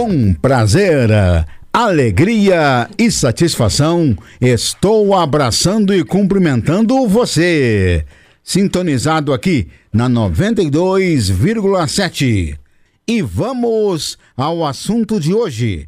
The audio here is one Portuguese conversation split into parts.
Com prazer, alegria e satisfação, estou abraçando e cumprimentando você. Sintonizado aqui na 92,7. E vamos ao assunto de hoje.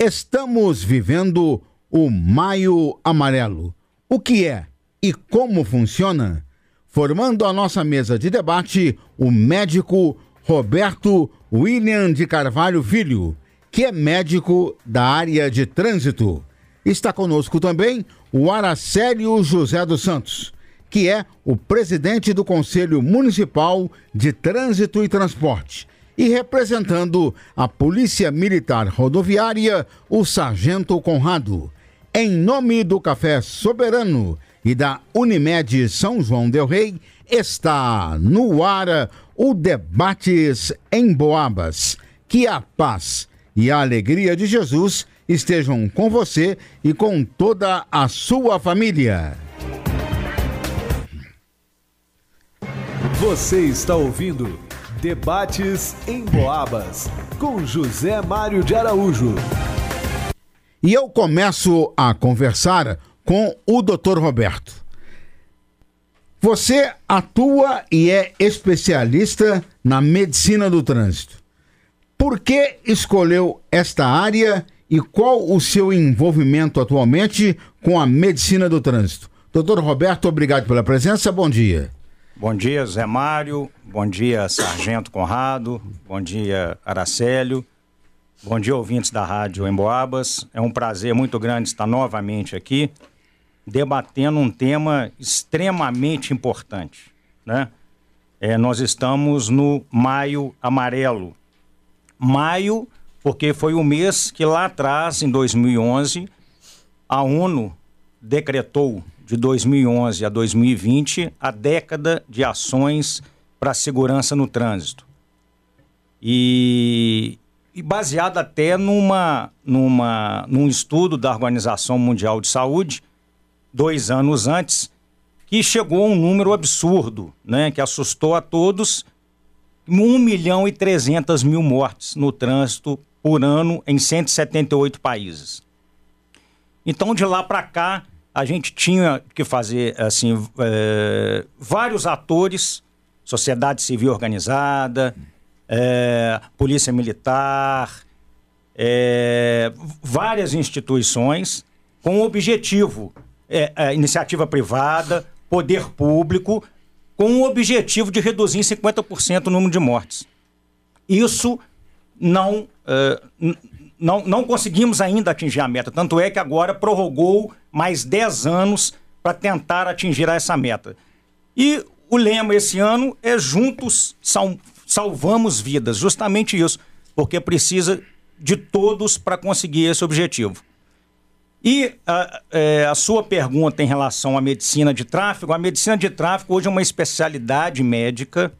Estamos vivendo o Maio Amarelo. O que é e como funciona? Formando a nossa mesa de debate, o médico Roberto William de Carvalho Filho, que é médico da área de trânsito. Está conosco também o Aracélio José dos Santos, que é o presidente do Conselho Municipal de Trânsito e Transporte. E representando a Polícia Militar Rodoviária, o Sargento Conrado. Em nome do Café Soberano e da Unimed São João Del Rei, está no ar o Debates em Boabas. Que a paz e a alegria de Jesus estejam com você e com toda a sua família. Você está ouvindo Debates em Boabas com José Mário de Araújo. E eu começo a conversar com o Dr. Roberto. Você atua e é especialista na medicina do trânsito. Por que escolheu esta área e qual o seu envolvimento atualmente com a medicina do trânsito? Doutor Roberto, obrigado pela presença. Bom dia. Bom dia, Zé Mário. Bom dia, Sargento Conrado. Bom dia, Aracélio. Bom dia, ouvintes da Rádio Emboabas. É um prazer muito grande estar novamente aqui debatendo um tema extremamente importante, né? É, nós estamos no Maio Amarelo. Maio, porque foi o mês que lá atrás, em 2011, a ONU decretou de 2011 a 2020 a década de ações para a segurança no trânsito. E, e baseado até numa, numa, num estudo da Organização Mundial de Saúde, dois anos antes, que chegou a um número absurdo, né, que assustou a todos, 1 milhão e 300 mil mortes no trânsito por ano em 178 países. Então, de lá para cá, a gente tinha que fazer assim é, vários atores, sociedade civil organizada, é, polícia militar, é, várias instituições com o objetivo iniciativa privada, poder público, com o objetivo de reduzir em 50% o número de mortes. Isso não, é, não, não conseguimos ainda atingir a meta, tanto é que agora prorrogou mais 10 anos para tentar atingir essa meta. E o lema esse ano é Juntos sal, Salvamos Vidas, justamente isso, porque precisa de todos para conseguir esse objetivo. E a, é, a, sua pergunta em relação à medicina de tráfego, a medicina de tráfego hoje é uma especialidade médica,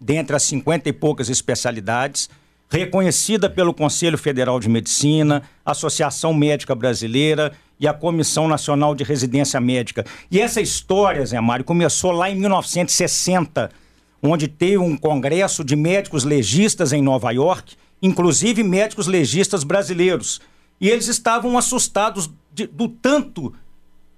dentre as 50 e poucas especialidades, reconhecida pelo Conselho Federal de Medicina, Associação Médica Brasileira e a Comissão Nacional de Residência Médica. E essa história, Zé Mário, começou lá em 1960, onde teve um congresso de médicos legistas em Nova York, inclusive médicos legistas brasileiros e eles estavam assustados de, do tanto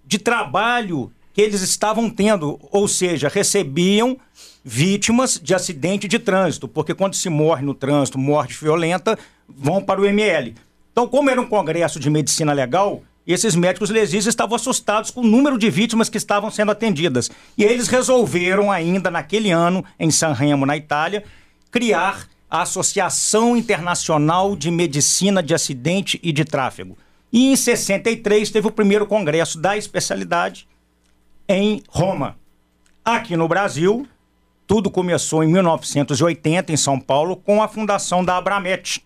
de trabalho que eles estavam tendo, ou seja, recebiam vítimas de acidente de trânsito, porque quando se morre no trânsito, morte violenta, vão para o ML. Então, como era um congresso de medicina legal, esses médicos legistas estavam assustados com o número de vítimas que estavam sendo atendidas. E eles resolveram, ainda naquele ano, em San Remo, na Itália, criar a Associação Internacional de Medicina de Acidente e de Tráfego. E em 63 teve o primeiro congresso da especialidade em Roma. Aqui no Brasil, tudo começou em 1980 em São Paulo com a fundação da Abramet,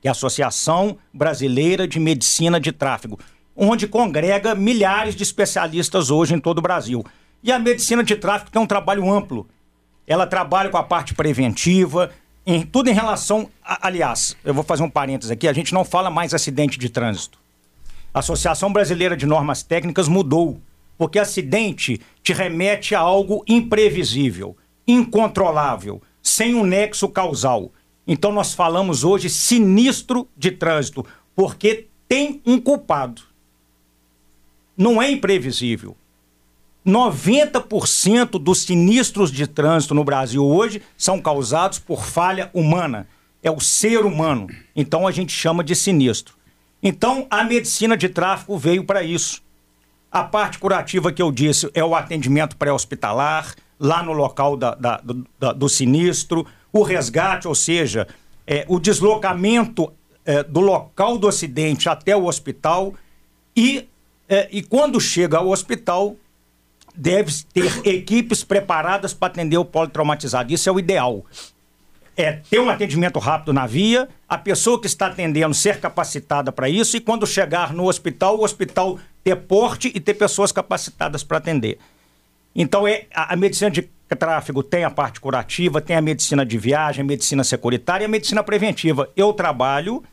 que é a Associação Brasileira de Medicina de Tráfego, onde congrega milhares de especialistas hoje em todo o Brasil. E a medicina de tráfego tem um trabalho amplo. Ela trabalha com a parte preventiva, em, tudo em relação. A, aliás, eu vou fazer um parênteses aqui: a gente não fala mais acidente de trânsito. A Associação Brasileira de Normas Técnicas mudou, porque acidente te remete a algo imprevisível, incontrolável, sem um nexo causal. Então nós falamos hoje sinistro de trânsito, porque tem um culpado. Não é imprevisível. 90% dos sinistros de trânsito no Brasil hoje são causados por falha humana. É o ser humano. Então a gente chama de sinistro. Então a medicina de tráfego veio para isso. A parte curativa que eu disse é o atendimento pré-hospitalar, lá no local da, da, do, da, do sinistro, o resgate, ou seja, é, o deslocamento é, do local do acidente até o hospital e, é, e quando chega ao hospital, deve ter equipes preparadas para atender o politraumatizado. Isso é o ideal. É ter um atendimento rápido na via, a pessoa que está atendendo ser capacitada para isso e quando chegar no hospital, o hospital ter porte e ter pessoas capacitadas para atender. Então, é, a, a, medicina de tráfego tem a parte curativa, tem a medicina de viagem, a medicina securitária e a medicina preventiva. Eu trabalho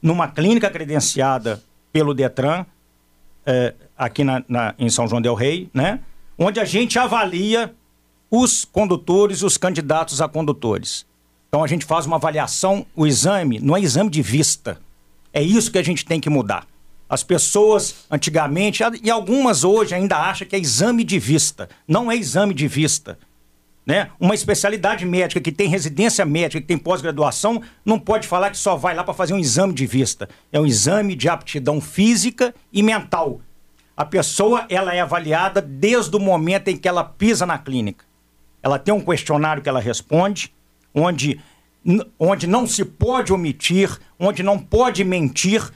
numa clínica credenciada pelo Detran, é, aqui na, na, em São João del Rei, né? onde a gente avalia os condutores, os candidatos a condutores. Então a gente faz uma avaliação, o exame não é exame de vista. É isso que a gente tem que mudar. As pessoas antigamente, e algumas hoje ainda acham que é exame de vista. Não é exame de vista. Né? Uma especialidade médica que tem residência médica, que tem pós-graduação, não pode falar que só vai lá para fazer um exame de vista. É um exame de aptidão física e mental. A pessoa ela é avaliada desde o momento em que ela pisa na clínica. Ela tem um questionário que ela responde, onde, onde não se pode omitir, onde não pode mentir,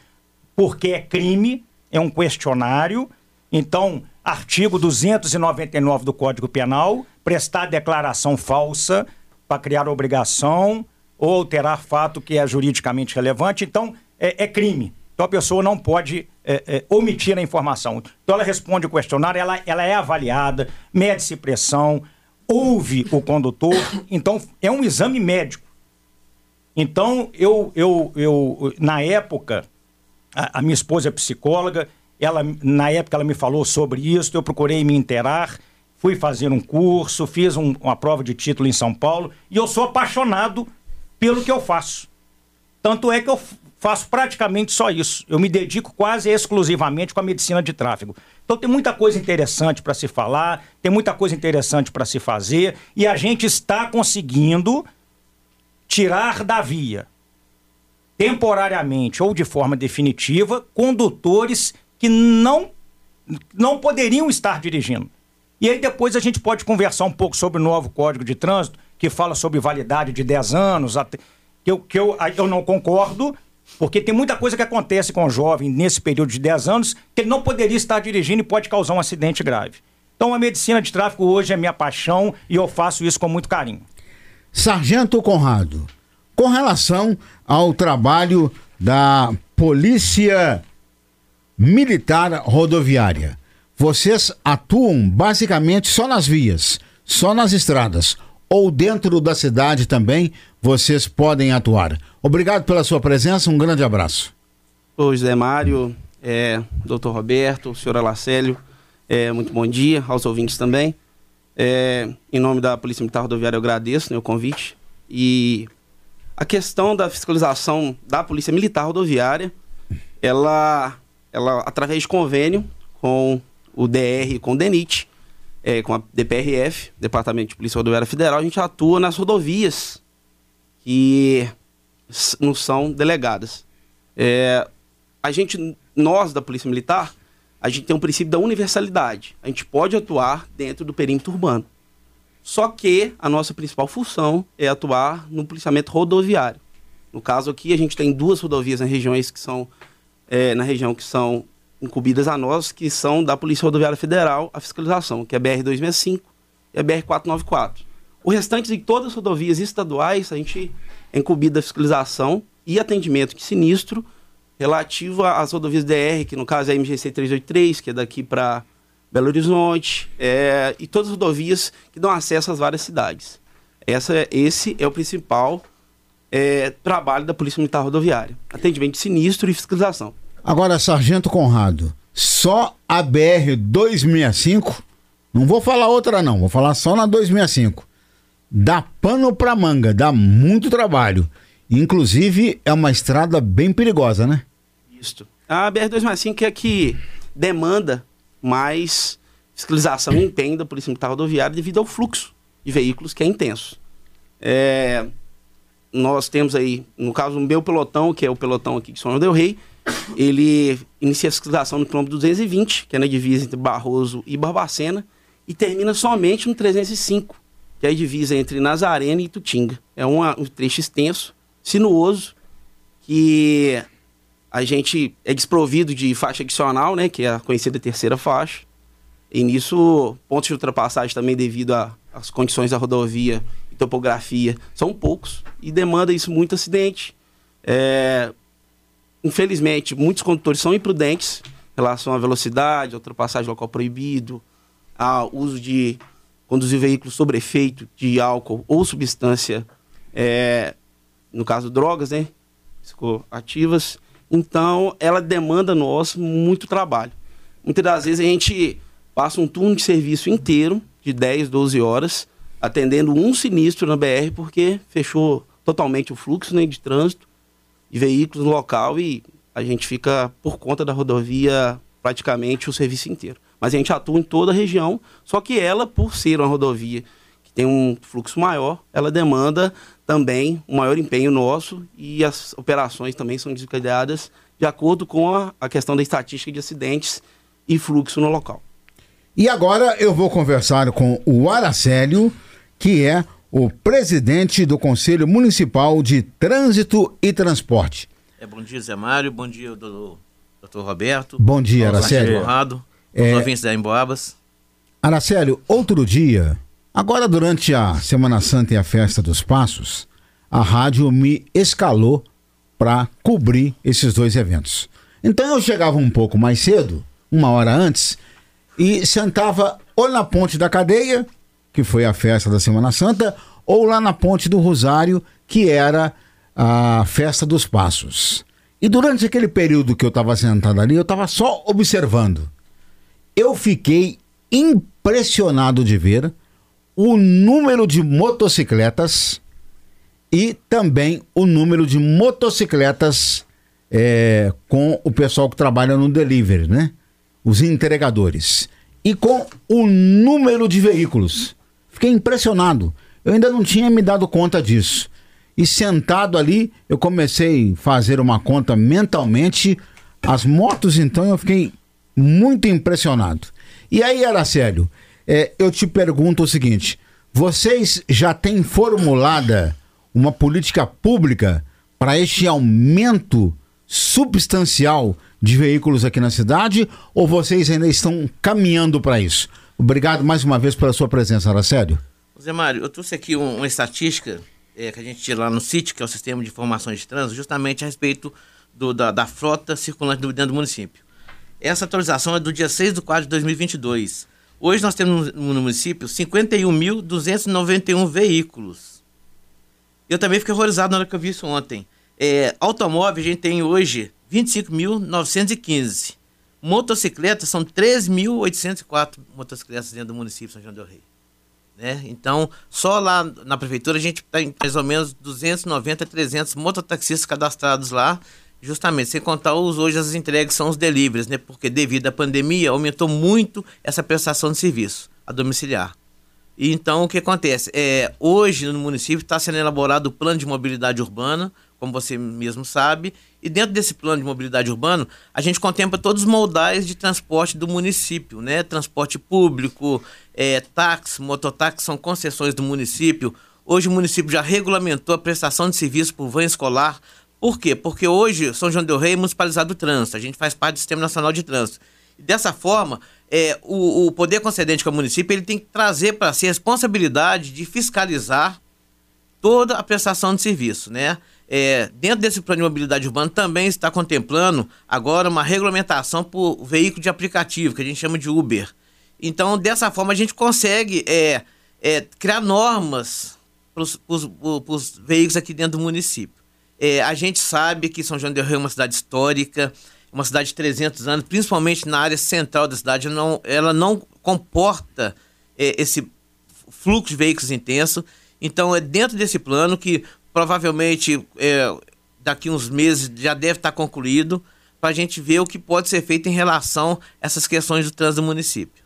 porque é crime, é um questionário. Então, artigo 299 do Código Penal, prestar declaração falsa para criar obrigação ou alterar fato que é juridicamente relevante. Então, é, é crime. Então, a pessoa não pode é, é, omitir a informação. Então, ela responde o questionário, ela, ela é avaliada, mede-se pressão, ouve o condutor. Então, é um exame médico. Então, eu, eu, eu na época, a, a minha esposa é psicóloga, ela, na época ela me falou sobre isso, eu procurei me inteirar, fui fazer um curso, fiz um, uma prova de título em São Paulo e eu sou apaixonado pelo que eu faço. Tanto é que eu faço praticamente só isso. Eu me dedico quase exclusivamente com a medicina de tráfego. Então tem muita coisa interessante para se falar, tem muita coisa interessante para se fazer e a gente está conseguindo tirar da via temporariamente ou de forma definitiva, condutores que não, não poderiam estar dirigindo. E aí depois a gente pode conversar um pouco sobre o novo Código de Trânsito, que fala sobre validade de 10 anos, que eu, que eu, eu não concordo, porque tem muita coisa que acontece com o jovem nesse período de 10 anos que ele não poderia estar dirigindo e pode causar um acidente grave. Então a medicina de tráfego hoje é minha paixão e eu faço isso com muito carinho. Sargento Conrado, com relação ao trabalho da Polícia Militar Rodoviária. Vocês atuam basicamente só nas vias, só nas estradas, ou dentro da cidade também vocês podem atuar. Obrigado pela sua presença, um grande abraço. Ô José Mário, é, doutor Roberto, senhor Alacélio, é, muito bom dia aos ouvintes também. É, em nome da Polícia Militar Rodoviária eu agradeço né, o convite e a questão da fiscalização da Polícia Militar Rodoviária, ela, ela através de convênio com o DR, com o DENIT, é, com a DPRF, Departamento de Polícia Rodoviária Federal, a gente atua nas rodovias que não são delegadas. É, a gente, nós da Polícia Militar, a gente tem um princípio da universalidade. A gente pode atuar dentro do perímetro urbano. Só que a nossa principal função é atuar no policiamento rodoviário. No caso aqui, a gente tem duas rodovias nas regiões que são é, na região que são incumbidas a nós, que são da Polícia Rodoviária Federal, a fiscalização, que é a BR-265 e a BR-494. O restante de todas as rodovias estaduais, a gente é incumbido da fiscalização e atendimento de sinistro relativo às rodovias DR, que no caso é a MGC 383, que é daqui para Belo Horizonte, é, e todas as rodovias que dão acesso às várias cidades. Essa, esse é o principal é, trabalho da Polícia Militar Rodoviária: atendimento de sinistro e fiscalização. Agora, Sargento Conrado, só a BR 265, não vou falar outra não, vou falar só na 265. dá pano pra manga, dá muito trabalho. Inclusive, é uma estrada bem perigosa, né? Isso. A BR-265 é que demanda mais fiscalização e empenho da Polícia Militar Rodoviária devido ao fluxo de veículos que é intenso. É, nós temos aí, no caso, o meu pelotão, que é o pelotão aqui de São João del Rei, ele inicia a fiscalização no quilômetro 220, que é na divisa entre Barroso e Barbacena, e termina somente no 305, que é a divisa entre Nazarena e Tutinga. É um trecho extenso, sinuoso, que a gente é desprovido de faixa adicional, né, que é a conhecida terceira faixa. E nisso, pontos de ultrapassagem também devido às condições da rodovia e topografia são poucos e demanda isso muito acidente. É, infelizmente, muitos condutores são imprudentes em relação à velocidade, ultrapassagem local proibido, ao uso de conduzir veículos sob efeito de álcool ou substância, é, no caso drogas, né, ativas. Então, ela demanda nós muito trabalho. Muitas das vezes a gente passa um turno de serviço inteiro, de 10, 12 horas, atendendo um sinistro na BR, porque fechou totalmente o fluxo né, de trânsito de veículos no local e a gente fica por conta da rodovia praticamente o serviço inteiro. Mas a gente atua em toda a região, só que ela, por ser uma rodovia que tem um fluxo maior, ela demanda também um maior empenho nosso e as operações também são desencadeadas de acordo com a, a questão da estatística de acidentes e fluxo no local. E agora eu vou conversar com o Aracélio, que é o presidente do Conselho Municipal de Trânsito e Transporte. É, bom dia, Zé Mário. Bom dia, doutor, doutor Roberto. Bom dia, Aracélio. Conrado, é... ouvintes da Emboabas. Aracélio, outro dia, agora durante a Semana Santa e a Festa dos Passos, a rádio me escalou para cobrir esses dois eventos. Então eu chegava um pouco mais cedo, uma hora antes, e sentava ou na ponte da cadeia que foi a festa da Semana Santa, ou lá na Ponte do Rosário, que era a festa dos Passos. E durante aquele período que eu estava sentado ali, eu estava só observando. Eu fiquei impressionado de ver o número de motocicletas e também o número de motocicletas é, com o pessoal que trabalha no delivery, né? Os entregadores. E com o número de veículos. Fiquei impressionado. Eu ainda não tinha me dado conta disso. E sentado ali, eu comecei a fazer uma conta mentalmente. As motos, então, eu fiquei muito impressionado. E aí, Aracélio, é, eu te pergunto o seguinte: vocês já têm formulada uma política pública para este aumento substancial de veículos aqui na cidade ou vocês ainda estão caminhando para isso? Obrigado mais uma vez pela sua presença, Aracélio. Zé Mário, eu trouxe aqui um, uma estatística é, que a gente tira lá no CIT, que é o Sistema de Informações de Trânsito, justamente a respeito do, da, da, frota circulante dentro do município. Essa atualização é do dia 6 de 4 de 2022. Hoje nós temos no, no município 51.291 veículos. Eu também fiquei horrorizado na hora que eu vi isso ontem. É, automóvel a gente tem hoje 25.915. Motocicletas são 3.804 motocicletas dentro do município de São João del Rei. Né? Então, só lá na prefeitura a gente tem mais ou menos 290, 300 mototaxistas cadastrados lá, justamente, sem contar os hoje as entregas são os deliveries, né? Porque devido à pandemia aumentou muito essa prestação de serviço a domiciliar. E então o que acontece? É, hoje no município está sendo elaborado o plano de mobilidade urbana, como você mesmo sabe, e dentro desse plano de mobilidade urbana, a gente contempla todos os modais de transporte do município, né? Transporte público, é, táxi, mototáxi são concessões do município. Hoje o município já regulamentou a prestação de serviço por van escolar. Por quê? Porque hoje São João del Rei é municipalizado o trânsito, a gente faz parte do Sistema Nacional de Trânsito. E dessa forma, é, o, o poder concedente que é o município ele tem que trazer para si a responsabilidade de fiscalizar toda a prestação de serviço, né? É, dentro desse plano de mobilidade urbana também está contemplando agora uma regulamentação por veículo de aplicativo, que a gente chama de Uber. Então, dessa forma, a gente consegue é, é, criar normas para os veículos aqui dentro do município. É, a gente sabe que São João del Rei é uma cidade histórica, uma cidade de 300 anos, principalmente na área central da cidade, não, ela não comporta é, esse fluxo de veículos intenso. Então é dentro desse plano que provavelmente é, daqui uns meses já deve estar concluído para a gente ver o que pode ser feito em relação a essas questões do trânsito do município.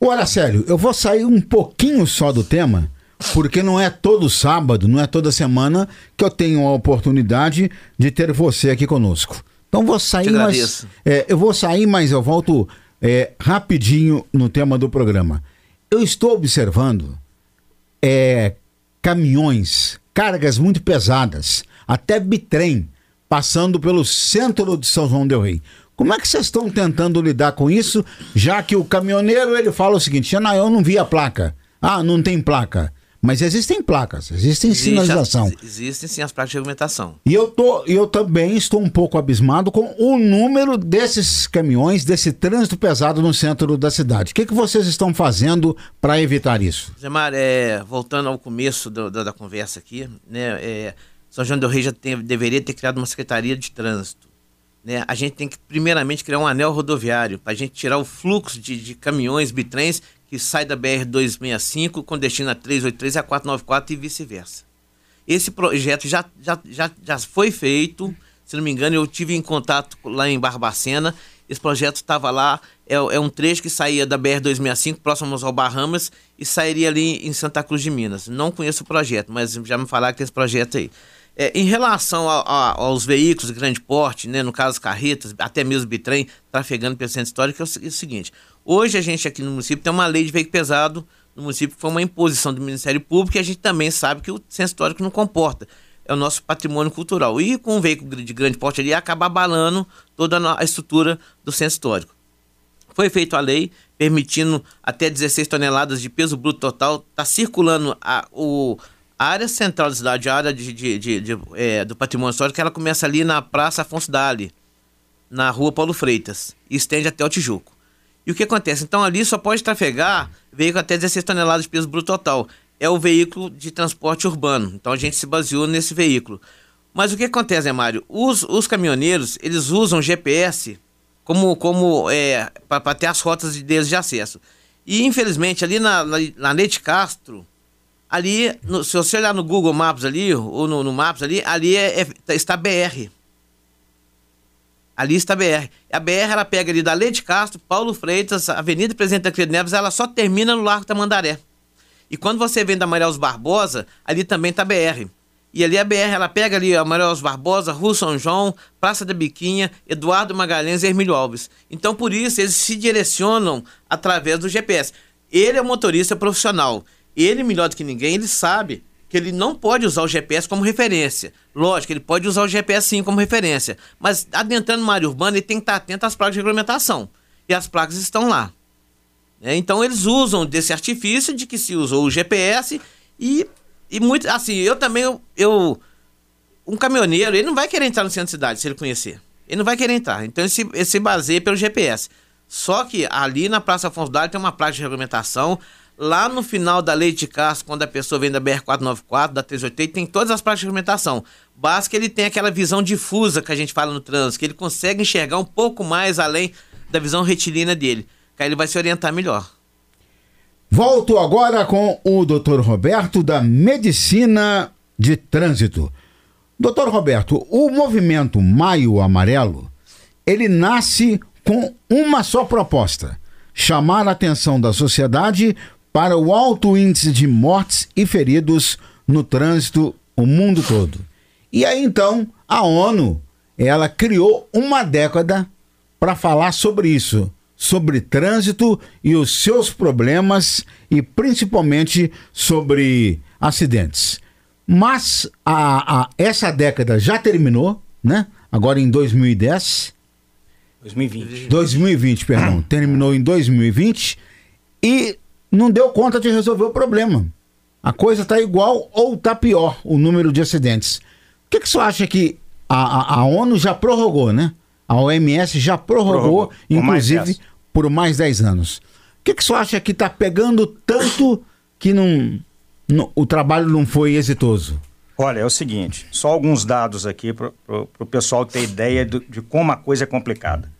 Olha, sério, eu vou sair um pouquinho só do tema, porque não é todo sábado, não é toda semana que eu tenho a oportunidade de ter você aqui conosco. Então vou sair, mas é, eu vou sair, mas eu volto é, rapidinho no tema do programa. Eu estou observando é, caminhões, cargas muito pesadas, até bitrem, passando pelo centro de São João del Rei. Como é que vocês estão tentando lidar com isso, já que o caminhoneiro ele fala o seguinte: eu não vi a placa. Ah, não tem placa. Mas existem placas, existem Existe sinalização. As, existem sim as placas de argumentação. E eu, tô, eu também estou um pouco abismado com o número desses caminhões, desse trânsito pesado no centro da cidade. O que, que vocês estão fazendo para evitar isso? Zé Mar, é, voltando ao começo do, da, da, conversa aqui, né, é, São João do Rei já tem, deveria ter criado uma secretaria de trânsito. Né? A gente tem que, primeiramente, criar um anel rodoviário para a gente tirar o fluxo de, de caminhões, bitrens que sai da BR-265 com destino a 383 e a 494 e vice-versa. Esse projeto já, já, já, já foi feito, se não me engano, eu tive em contato lá em Barbacena. Esse projeto estava lá, é, é, um trecho que saía da BR-265, próximo ao Bahamas, e sairia ali em Santa Cruz de Minas. Não conheço o projeto, mas já me falaram que esse projeto aí. É, em relação a, a, aos veículos de grande porte, né, no caso carretas, até mesmo bitrem, trafegando pelo centro histórico, é o, é o seguinte: Hoje a gente aqui no município tem uma lei de veículo pesado no município foi uma imposição do Ministério Público e a gente também sabe que o centro histórico não comporta. É o nosso patrimônio cultural. E com um veículo de grande porte ali acaba abalando toda a estrutura do centro histórico. Foi feita a lei permitindo até 16 toneladas de peso bruto total. Está circulando a, o, a área central da cidade, a área de, de, de, de é, do patrimônio histórico, ela começa ali na Praça Afonso Dali, na rua Paulo Freitas, e estende até o Tijuco. E o que acontece? Então ali só pode trafegar veículo até 16 toneladas de peso bruto total. É o veículo de transporte urbano. Então a gente se baseou nesse veículo. Mas o que acontece, né, Mário? Os, os caminhoneiros, eles usam GPS como, como é, para ter as rotas deles de acesso. E infelizmente ali na, na, na Castro, ali, no, se você olhar no Google Maps ali, ou no, no Maps ali, ali é, é, está BR. A BR. A BR ela pega ali da Leite Castro, Paulo Freitas, Avenida Presidente da Tancredo Neves, ela só termina no Largo Tamandaré. E quando você vem da Maria Barbosa, ali também a BR. E ali a BR, ela pega ali a Maria Barbosa, Rua São João, Praça da Biquinha, Eduardo Magalhães e Hermílio Alves. Então, por isso, eles se direcionam através do GPS. Ele é um motorista profissional. Ele, melhor do que ninguém, ele sabe que ele não pode usar o GPS como referência. Lógico, ele pode usar o GPS sim como referência, mas adentrando uma área urbana, ele tem que estar atento às placas de regulamentação. E as placas estão lá. É, então eles usam desse artifício de que se usou o GPS e, e muito assim, eu também eu, eu um caminhoneiro, ele não vai querer entrar no centro da cidade se ele conhecer. Ele não vai querer entrar. Então ele se, ele se baseia pelo GPS. Só que ali na Praça Afonso Dário tem uma placa de regulamentação Lá no final da lei de Castro, quando a pessoa vem da BR-494, da 380, tem todas as práticas de alimentação. Basta que ele tenha aquela visão difusa que a gente fala no trânsito, que ele consegue enxergar um pouco mais além da visão retilínea dele. Que aí ele vai se orientar melhor. Volto agora com o Dr. Roberto da Medicina de Trânsito. Doutor Roberto, o movimento Maio Amarelo, ele nasce com uma só proposta: chamar a atenção da sociedade para o alto índice de mortes e feridos no trânsito o mundo todo. E aí então a ONU ela criou uma década para falar sobre isso, sobre trânsito e os seus problemas e principalmente sobre acidentes. Mas a, a, essa década já terminou, né? Agora em 2010. 2020. 2020, perdão. Terminou em 2020 e não deu conta de resolver o problema. A coisa está igual ou está pior, o número de acidentes. O que, que você acha que a, a, a, ONU já prorrogou, né? A OMS já prorrogou, prorrogou inclusive, mais por mais 10 anos. O que, que você acha que está pegando tanto que não, não, o trabalho não foi exitoso? Olha, é o seguinte, só alguns dados aqui para o pessoal ter ideia do, de como a coisa é complicada.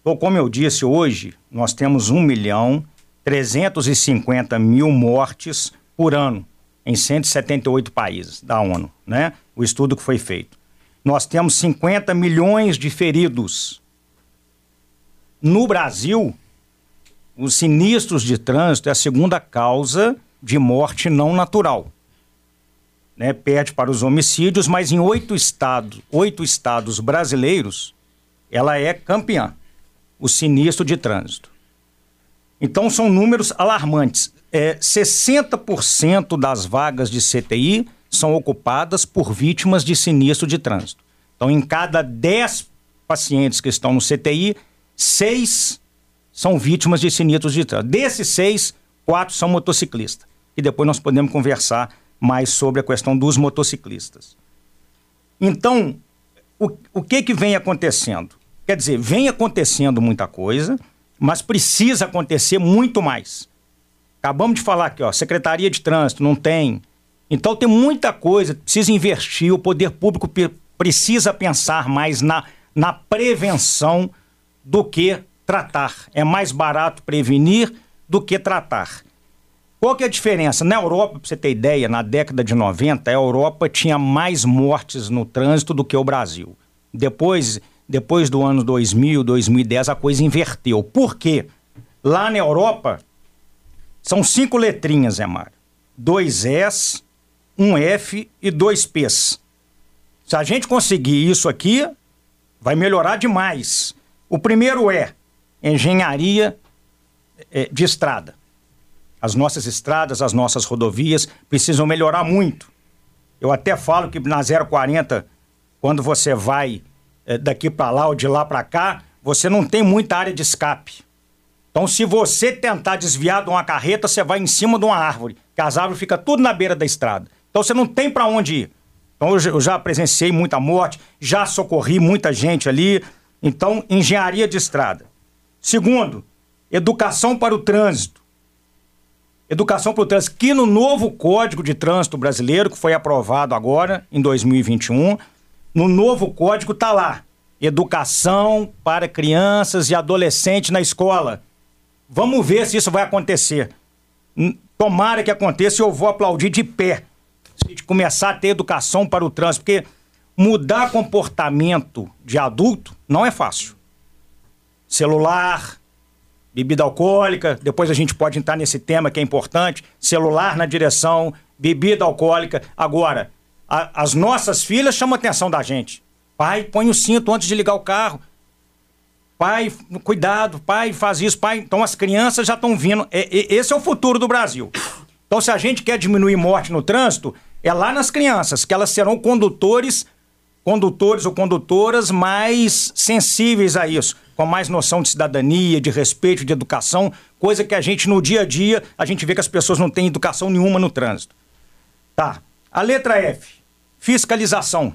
Então, como eu disse, hoje nós temos 1 milhão 350 mil mortes por ano em 178 países da ONU, né? O estudo que foi feito. Nós temos 50 milhões de feridos. No Brasil, os sinistros de trânsito é a segunda causa de morte não natural. Né? Perde para os homicídios, mas em oito estados, oito estados brasileiros, ela é campeã, o sinistro de trânsito. Então são números alarmantes. É, 60% das vagas de CTI são ocupadas por vítimas de sinistro de trânsito. Então, em cada 10 pacientes que estão no CTI, seis são vítimas de sinistros de trânsito. Desses seis, quatro são motociclistas. E depois nós podemos conversar mais sobre a questão dos motociclistas. Então, o, o que, que vem acontecendo? Quer dizer, vem acontecendo muita coisa, mas precisa acontecer muito mais. Acabamos de falar aqui, ó, Secretaria de Trânsito não tem. Então tem muita coisa, precisa investir, o poder público precisa pensar mais na, na prevenção do que tratar. É mais barato prevenir do que tratar. Qual que é a diferença? Na Europa, para você ter ideia, na década de 90, a Europa tinha mais mortes no trânsito do que o Brasil. Depois, depois do ano 2000, 2010, a coisa inverteu. Por quê? Lá na Europa, são cinco letrinhas, Zé Mário. Dois S, um F e dois P's. Se a gente conseguir isso aqui, vai melhorar demais. O primeiro é engenharia é, de estrada. As nossas estradas, as nossas rodovias precisam melhorar muito. Eu até falo que na 040, quando você vai é, daqui para lá ou de lá para cá, você não tem muita área de escape. Então, se você tentar desviar de uma carreta, você vai em cima de uma árvore, que as árvores ficam tudo na beira da estrada. Então, você não tem para onde ir. Então, eu já presenciei muita morte, já socorri muita gente ali. Então, engenharia de estrada. Segundo, educação para o trânsito. Educação para o trânsito, que no novo Código de Trânsito Brasileiro, que foi aprovado agora, em 2021, no novo código está lá: educação para crianças e adolescentes na escola. Vamos ver se isso vai acontecer. Tomara que aconteça e eu vou aplaudir de pé. Se começar a ter educação para o trânsito, porque mudar comportamento de adulto não é fácil. Celular, bebida alcoólica, depois a gente pode entrar nesse tema que é importante, celular na direção, bebida alcoólica. Agora, a, as nossas filhas chamam a atenção da gente. Pai, põe o cinto antes de ligar o carro. Pai, cuidado, pai, faz isso, pai. Então as crianças já estão vindo. É, é, esse é o futuro do Brasil. Então, se a gente quer diminuir morte no trânsito, é lá nas crianças, que elas serão condutores, condutores ou condutoras mais sensíveis a isso com mais noção de cidadania, de respeito, de educação, coisa que a gente no dia a dia, a gente vê que as pessoas não têm educação nenhuma no trânsito. Tá. A letra F, fiscalização,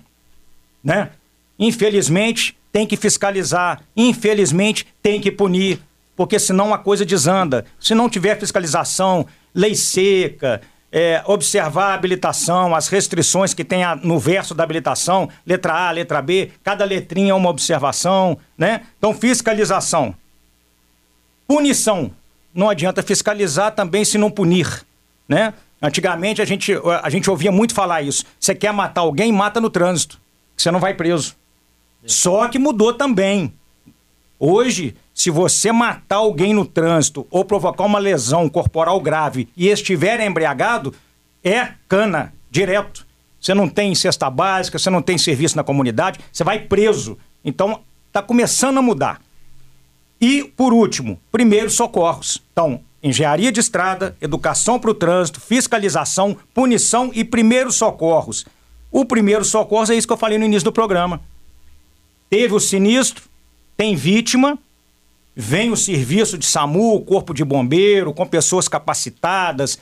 né? Infelizmente, tem que fiscalizar, infelizmente, tem que punir, porque senão a coisa desanda. Se não tiver fiscalização, lei seca, é, observar a habilitação, as restrições que tem a, no verso da habilitação, letra A, letra B, cada letrinha é uma observação, né? Então, fiscalização. Punição. Não adianta fiscalizar também se não punir, né? Antigamente a gente, a gente ouvia muito falar isso. Você quer matar alguém, mata no trânsito, você não vai preso. Só que mudou também. Hoje, se você matar alguém no trânsito ou provocar uma lesão corporal grave e estiver embriagado, é cana, direto. Você não tem cesta básica, você não tem serviço na comunidade, você vai preso. Então, está começando a mudar. E, por último, primeiros socorros. Então, engenharia de estrada, educação para o trânsito, fiscalização, punição e primeiros socorros. O primeiro socorro é isso que eu falei no início do programa. Teve o sinistro, tem vítima, vem o serviço de SAMU, corpo de bombeiro, com pessoas capacitadas.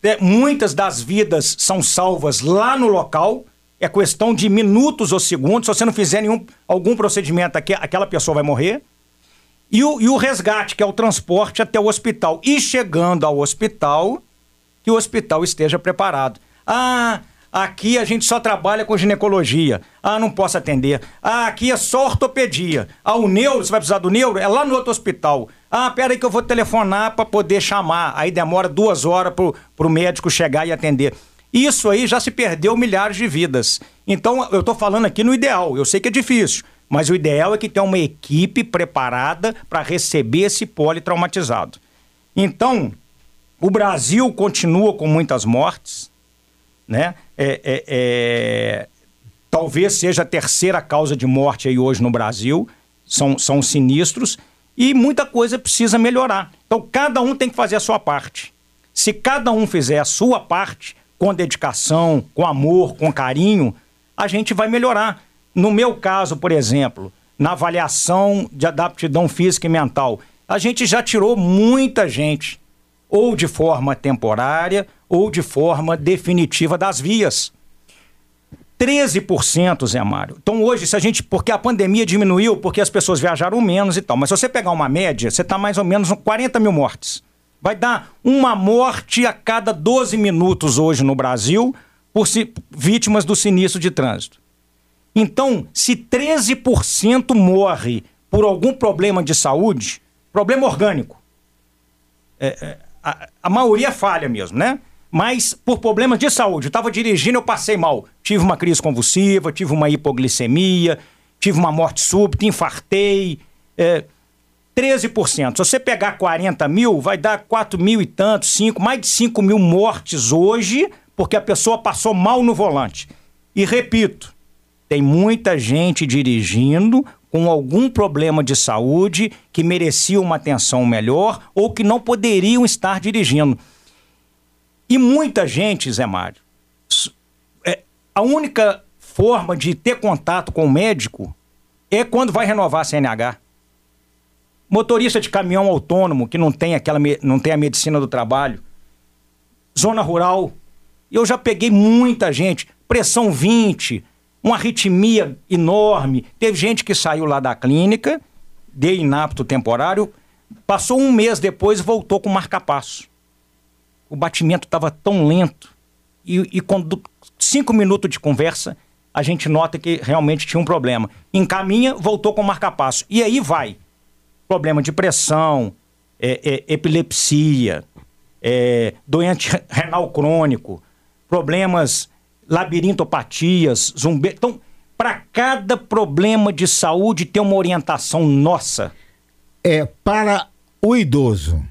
É, muitas das vidas são salvas lá no local. É questão de minutos ou segundos. Se você não fizer nenhum, algum procedimento, aquela pessoa vai morrer. E o, e o resgate, que é o transporte até o hospital. E chegando ao hospital, que o hospital esteja preparado. Ah, Aqui a gente só trabalha com ginecologia. Ah, não posso atender. Ah, aqui é só ortopedia. Ah, o neuro, você vai precisar do neuro? É lá no outro hospital. Ah, pera aí que eu vou telefonar para poder chamar. Aí demora duas horas pro, pro médico chegar e atender. Isso aí já se perdeu milhares de vidas. Então, eu estou falando aqui no ideal. Eu sei que é difícil, mas o ideal é que tenha uma equipe preparada para receber esse politraumatizado. Então, o Brasil continua com muitas mortes, né? É, é, é... Talvez seja a terceira causa de morte aí hoje no Brasil. São, são sinistros e muita coisa precisa melhorar. Então, cada um tem que fazer a sua parte. Se cada um fizer a sua parte, com dedicação, com amor, com carinho, a gente vai melhorar. No meu caso, por exemplo, na avaliação de adaptidão física e mental, a gente já tirou muita gente, ou de forma temporária, ou de forma definitiva das vias. 13%, Zé Mário. Então hoje, se a gente. Porque a pandemia diminuiu, porque as pessoas viajaram menos e tal. Mas se você pegar uma média, você está mais ou menos com 40 mil mortes. Vai dar uma morte a cada 12 minutos hoje no Brasil por si, vítimas do sinistro de trânsito. Então, se 13% morre por algum problema de saúde, problema orgânico, é, é, a, a maioria falha mesmo, né? mas por problemas de saúde. Eu estava dirigindo, eu passei mal. Tive uma crise convulsiva, tive uma hipoglicemia, tive uma morte súbita, infartei. É, 13%. Se você pegar 40 mil, vai dar 4 mil e tantos, 5, mais de 5 mil mortes hoje, porque a pessoa passou mal no volante. E repito, tem muita gente dirigindo com algum problema de saúde que merecia uma atenção melhor ou que não poderiam estar dirigindo. E muita gente, Zé Mário, é, a única forma de ter contato com o médico é quando vai renovar a CNH. Motorista de caminhão autônomo que não tem aquela não tem a medicina do trabalho. Zona rural. Eu já peguei muita gente, pressão 20, uma arritmia enorme. Teve gente que saiu lá da clínica, deu inapto temporário, passou um mês depois e voltou com marca-passo. O batimento estava tão lento. E, e com cinco minutos de conversa, a gente nota que realmente tinha um problema. Encaminha, voltou com marca-passo. E aí vai problema de pressão, é, é, epilepsia, é, doente renal crônico, problemas, labirintopatias, zumbi. Então, para cada problema de saúde tem uma orientação nossa. É para o idoso.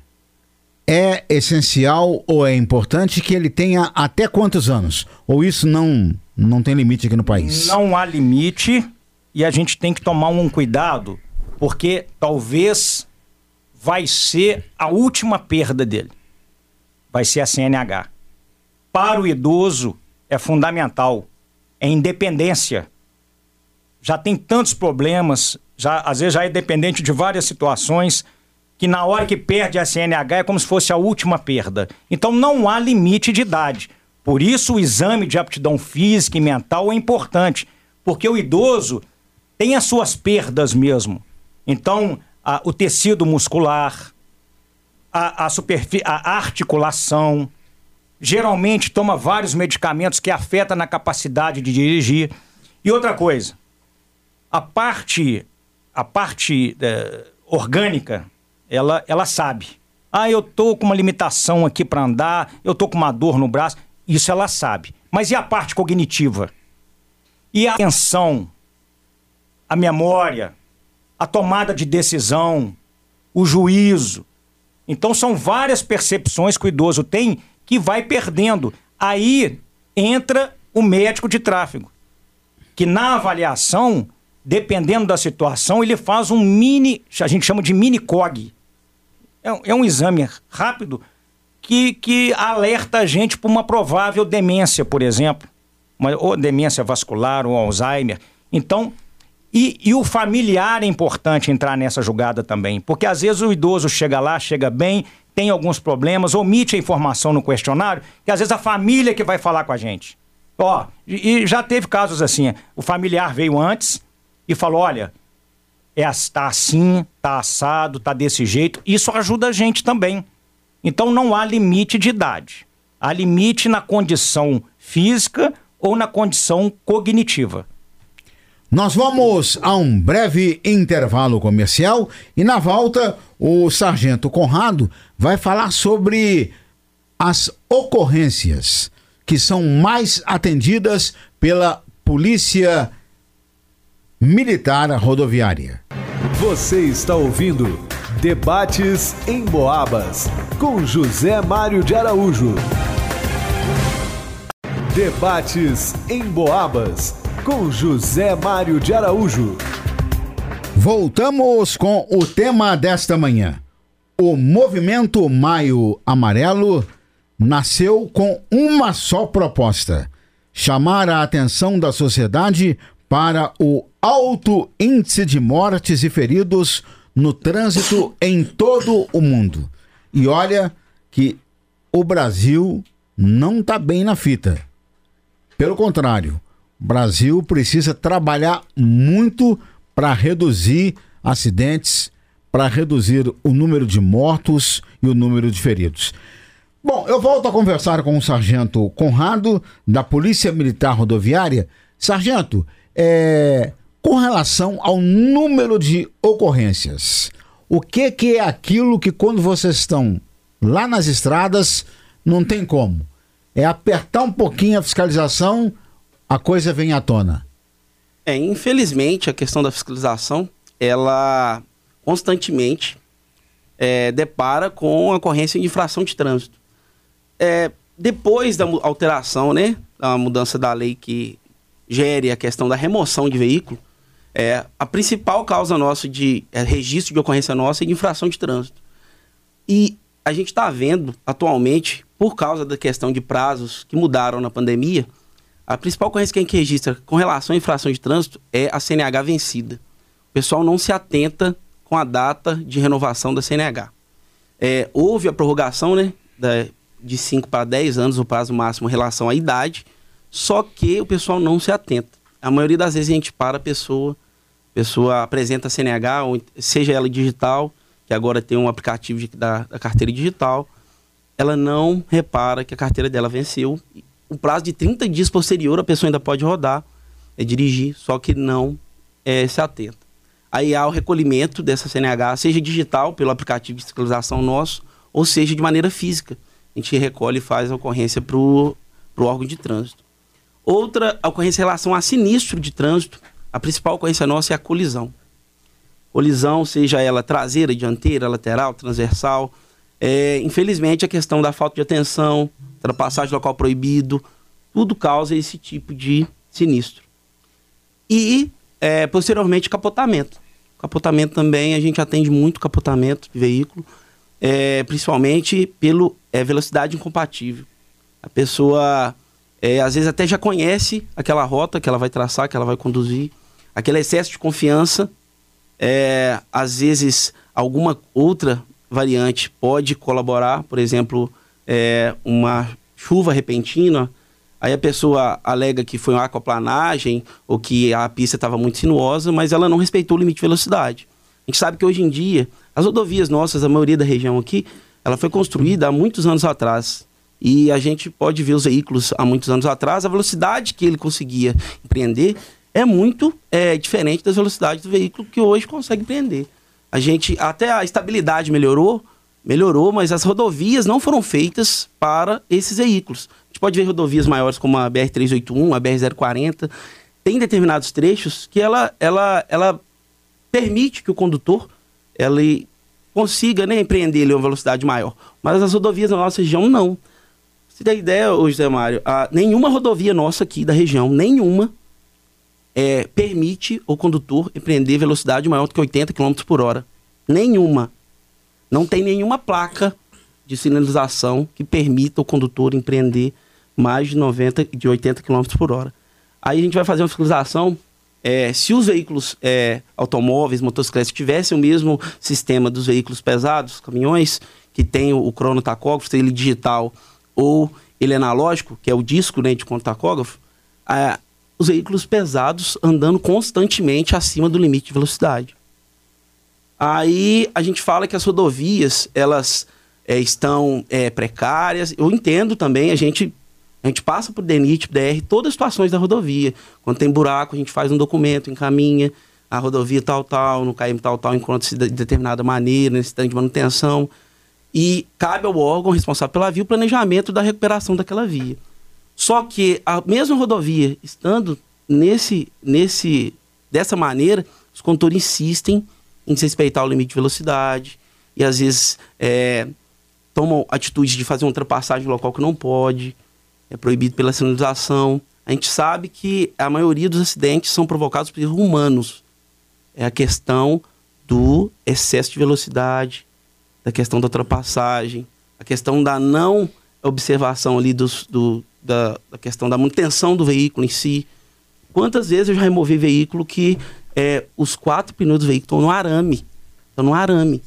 É essencial ou é importante que ele tenha até quantos anos? Ou isso não não tem limite aqui no país? Não há limite e a gente tem que tomar um cuidado porque talvez vai ser a última perda dele. Vai ser a CNH. Para o idoso é fundamental, é independência. Já tem tantos problemas, já às vezes já é dependente de várias situações que na hora que perde a CNH é como se fosse a última perda. Então não há limite de idade. Por isso o exame de aptidão física e mental é importante, porque o idoso tem as suas perdas mesmo. Então, a, o tecido muscular, a, a, a articulação, geralmente toma vários medicamentos que afetam na capacidade de dirigir. E outra coisa, a parte, a parte é, orgânica, ela, ela sabe. Ah, eu tô com uma limitação aqui para andar, eu tô com uma dor no braço. Isso ela sabe. Mas e a parte cognitiva? E a atenção, a memória, a tomada de decisão, o juízo. Então são várias percepções que o idoso tem que vai perdendo. Aí entra o médico de tráfego, que na avaliação, dependendo da situação, ele faz um mini, a gente chama de mini COG. É, é um exame rápido que, que alerta a gente para uma provável demência, por exemplo, uma, ou demência vascular ou Alzheimer. Então, e, e, o familiar é importante entrar nessa jogada também, porque às vezes o idoso chega lá, chega bem, tem alguns problemas, omite a informação no questionário, que às vezes a família que vai falar com a gente. Ó, e, e já teve casos assim, o familiar veio antes e falou, olha, é, tá assim, tá assado, tá desse jeito, isso ajuda a gente também. Então não há limite de idade. Há limite na condição física ou na condição cognitiva. Nós vamos a um breve intervalo comercial e na volta o sargento Conrado vai falar sobre as ocorrências que são mais atendidas pela Polícia Militar Rodoviária. Você está ouvindo Debates em Boabas com José Mário de Araújo. Debates em Boabas com José Mário de Araújo. Voltamos com o tema desta manhã. O movimento Maio Amarelo nasceu com uma só proposta: chamar a atenção da sociedade para o alto índice de mortes e feridos no trânsito em todo o mundo. E olha que o Brasil não está bem na fita. Pelo contrário, Brasil precisa trabalhar muito para reduzir acidentes, para reduzir o número de mortos e o número de feridos. Bom, eu volto a conversar com o sargento Conrado, da Polícia Militar Rodoviária. Sargento, é, com relação ao número de ocorrências, o que, que é aquilo que quando vocês estão lá nas estradas não tem como? É apertar um pouquinho a fiscalização a coisa vem à tona? É, infelizmente, a questão da fiscalização, ela constantemente é, depara com a ocorrência de infração de trânsito. É, depois da alteração, né, da mudança da lei que gere a questão da remoção de veículo, é, a principal causa nossa de é, registro de ocorrência nossa é de infração de trânsito. E a gente está vendo atualmente, por causa da questão de prazos que mudaram na pandemia, a principal ocorrência que a gente registra com relação à infração de trânsito é a CNH vencida. O pessoal não se atenta com a data de renovação da CNH. É, houve a prorrogação né, da, de 5 para 10 anos, o prazo máximo em relação à idade, só que o pessoal não se atenta. A maioria das vezes a gente para a pessoa, a pessoa apresenta a CNH, ou, seja ela digital, que agora tem um aplicativo de, da, da carteira digital, ela não repara que a carteira dela venceu o prazo de 30 dias posterior a pessoa ainda pode rodar, é dirigir, só que não é, se atenta. Aí há o recolhimento dessa CNH, seja digital, pelo aplicativo de fiscalização nosso, ou seja de maneira física. A gente recolhe e faz a ocorrência para o órgão de trânsito. Outra ocorrência em relação a sinistro de trânsito, a principal ocorrência nossa é a colisão. Colisão, seja ela traseira, dianteira, lateral, transversal. É, infelizmente, a questão da falta de atenção, ultrapassagem local proibido, tudo causa esse tipo de sinistro. E, é, posteriormente, capotamento. Capotamento também, a gente atende muito capotamento de veículo, é, principalmente pelo é, velocidade incompatível. A pessoa, é, às vezes, até já conhece aquela rota que ela vai traçar, que ela vai conduzir, aquele excesso de confiança, é, às vezes, alguma outra variante pode colaborar, por exemplo, é, uma chuva repentina, aí a pessoa alega que foi uma aquaplanagem ou que a pista estava muito sinuosa, mas ela não respeitou o limite de velocidade. A gente sabe que hoje em dia, as rodovias nossas, a maioria da região aqui, ela foi construída há muitos anos atrás. E a gente pode ver os veículos há muitos anos atrás, a velocidade que ele conseguia empreender é muito é, diferente das velocidades do veículo que hoje consegue empreender. A gente, até a estabilidade melhorou, melhorou, mas as rodovias não foram feitas para esses veículos. A gente pode ver rodovias maiores como a BR-381, a BR-040, tem determinados trechos que ela, ela, ela permite que o condutor consiga né, empreender ele uma velocidade maior. Mas as rodovias da nossa região não. Se der ideia, José Mário, a, nenhuma rodovia nossa aqui da região, nenhuma, é, permite o condutor empreender velocidade maior do que 80 km por hora. Nenhuma. Não tem nenhuma placa de sinalização que permita o condutor empreender mais de 90, de 80 km por hora. Aí a gente vai fazer uma fiscalização. É, se os veículos é, automóveis, motocicletas tivessem o mesmo sistema dos veículos pesados, caminhões, que tem o, o cronotacógrafo, ele digital ou ele analógico, que é o disco né, de tacógrafo, é, os veículos pesados andando constantemente acima do limite de velocidade. Aí a gente fala que as rodovias elas é, estão é, precárias. Eu entendo também, a gente, A gente passa por DENIT, DR, todas as situações da rodovia. Quando tem buraco, a gente faz um documento, encaminha a rodovia tal, tal, no KM tal, tal, encontra-se de determinada maneira, nesse tanque de manutenção. E cabe ao órgão responsável pela via o planejamento da recuperação daquela via. Só que a mesma rodovia, estando nesse, nesse, dessa maneira, os condutores insistem em respeitar o limite de velocidade e às vezes é, tomam atitude de fazer uma ultrapassagem local que não pode, é proibido pela sinalização. A gente sabe que a maioria dos acidentes são provocados por erros humanos. É a questão do excesso de velocidade, da questão da ultrapassagem, a questão da não observação ali dos, do, da, da, questão da manutenção do veículo em si. Quantas vezes eu já removi veículo que é, os quatro pneus do veículo estão no arame. Estão no arame.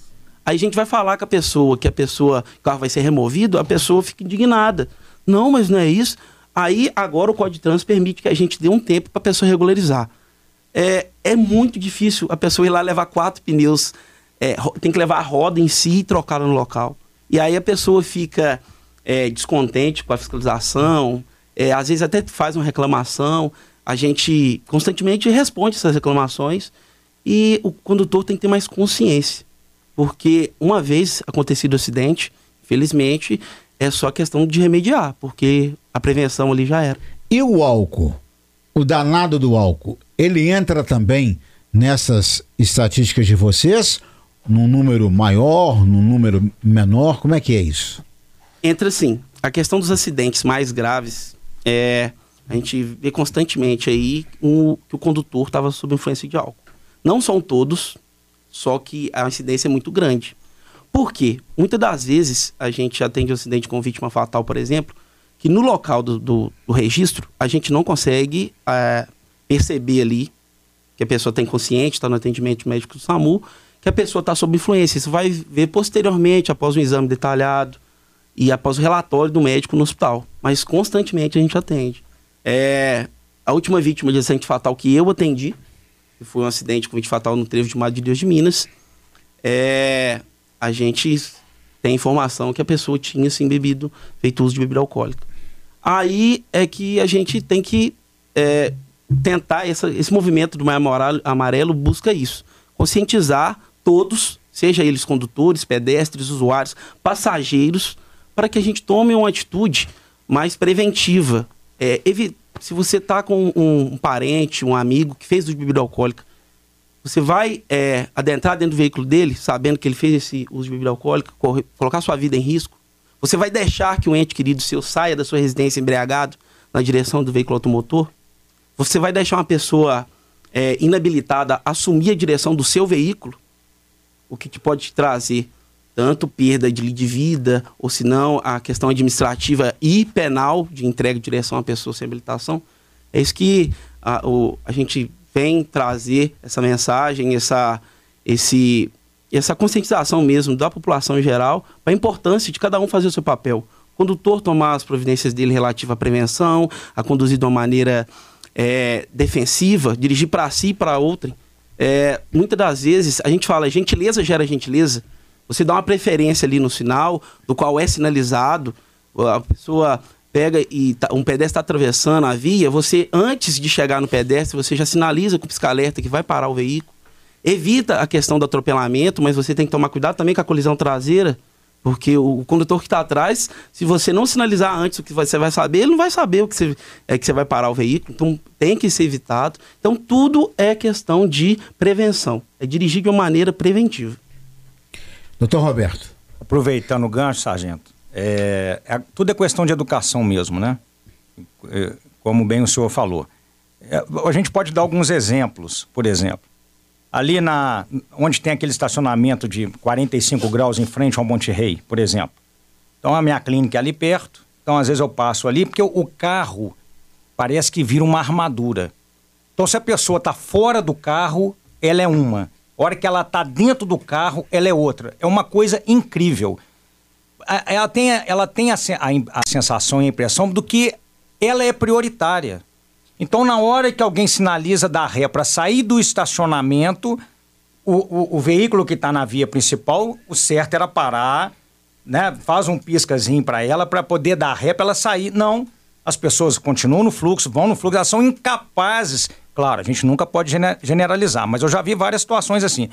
Aí a gente vai falar com a pessoa que a pessoa, o carro vai ser removido, a pessoa fica indignada. Não, mas não é isso. Aí agora o Código de Trânsito permite que a gente dê um tempo para a pessoa regularizar. É, é muito difícil a pessoa ir lá levar quatro pneus, é, tem que levar a roda em si e trocá-la no local. E aí a pessoa fica é, descontente com a fiscalização, é, às vezes até faz uma reclamação. A gente constantemente responde essas reclamações e o condutor tem que ter mais consciência. Porque uma vez acontecido o acidente, felizmente, é só questão de remediar, porque a prevenção ali já era. E o álcool? O danado do álcool, ele entra também nessas estatísticas de vocês? Num número maior, num número menor? Como é que é isso? Entra sim. A questão dos acidentes mais graves é. A gente vê constantemente aí um, que o condutor estava sob influência de álcool. Não são todos, só que a incidência é muito grande. Por quê? Muitas das vezes a gente atende um acidente com vítima fatal, por exemplo, que no local do, do, do registro a gente não consegue é, perceber ali que a pessoa está inconsciente, está no atendimento médico do SAMU, que a pessoa está sob influência. Isso vai ver posteriormente, após o exame detalhado e após o relatório do médico no hospital. Mas constantemente a gente atende. É, a última vítima de acidente fatal que eu atendi foi um acidente com vítima fatal no trevo de Madre de Deus de Minas, é, a gente tem informação que a pessoa tinha sim bebido, feito uso de bebida alcoólica. Aí é que a gente tem que é, tentar, essa, esse movimento do Maio Amarelo busca isso, conscientizar todos, seja eles condutores, pedestres, usuários, passageiros, para que a gente tome uma atitude mais preventiva, é, se você está com um, um, parente, um amigo que fez uso de bebida alcoólica, você vai é, adentrar dentro do veículo dele, sabendo que ele fez esse uso de bebida alcoólica, colocar sua vida em risco? Você vai deixar que um ente querido seu saia da sua residência embriagado na direção do veículo automotor? Você vai deixar uma pessoa é, inabilitada assumir a direção do seu veículo? O que te pode trazer tanto perda de, de vida, ou se não, a questão administrativa e penal de entrega de direção à pessoa sem habilitação. É isso que a, o, a gente vem trazer essa mensagem, essa, esse, essa conscientização mesmo da população em geral, para a importância de cada um fazer o seu papel. O condutor tomar as providências dele relativa à prevenção, a conduzir de uma maneira é, defensiva, dirigir para si e para outrem. É, muitas das vezes a gente fala gentileza gera gentileza, você dá uma preferência ali no sinal, do qual é sinalizado, a pessoa pega e tá, um pedestre está atravessando a via, você, antes de chegar no pedestre, você já sinaliza com o pisca-alerta que vai parar o veículo. Evita a questão do atropelamento, mas você tem que tomar cuidado também com a colisão traseira, porque o, condutor que está atrás, se você não sinalizar antes o que você vai saber, ele não vai saber o que você, é que você vai parar o veículo. Então tem que ser evitado. Então tudo é questão de prevenção. É dirigir de uma maneira preventiva. Doutor Roberto. Aproveitando o gancho, sargento, é, é, tudo é questão de educação mesmo, né? É, como bem o senhor falou. É, a gente pode dar alguns exemplos, por exemplo. Ali na, onde tem aquele estacionamento de 45 graus em frente ao Monte Rei, por exemplo. Então a minha clínica é ali perto, então às vezes eu passo ali, porque o, carro parece que vira uma armadura. Então se a pessoa está fora do carro, ela é uma. A hora que ela está dentro do carro, ela é outra. É uma coisa incrível. Ela tem, ela tem a, a, a sensação e a impressão do que ela é prioritária. Então, na hora que alguém sinaliza da ré para sair do estacionamento, o, o, o veículo que está na via principal, o certo era parar, né? faz um piscazinho para ela para poder dar ré para ela sair. Não. as pessoas continuam no fluxo, vão no fluxo, elas são incapazes. Claro, a gente nunca pode generalizar, mas eu já vi várias situações assim.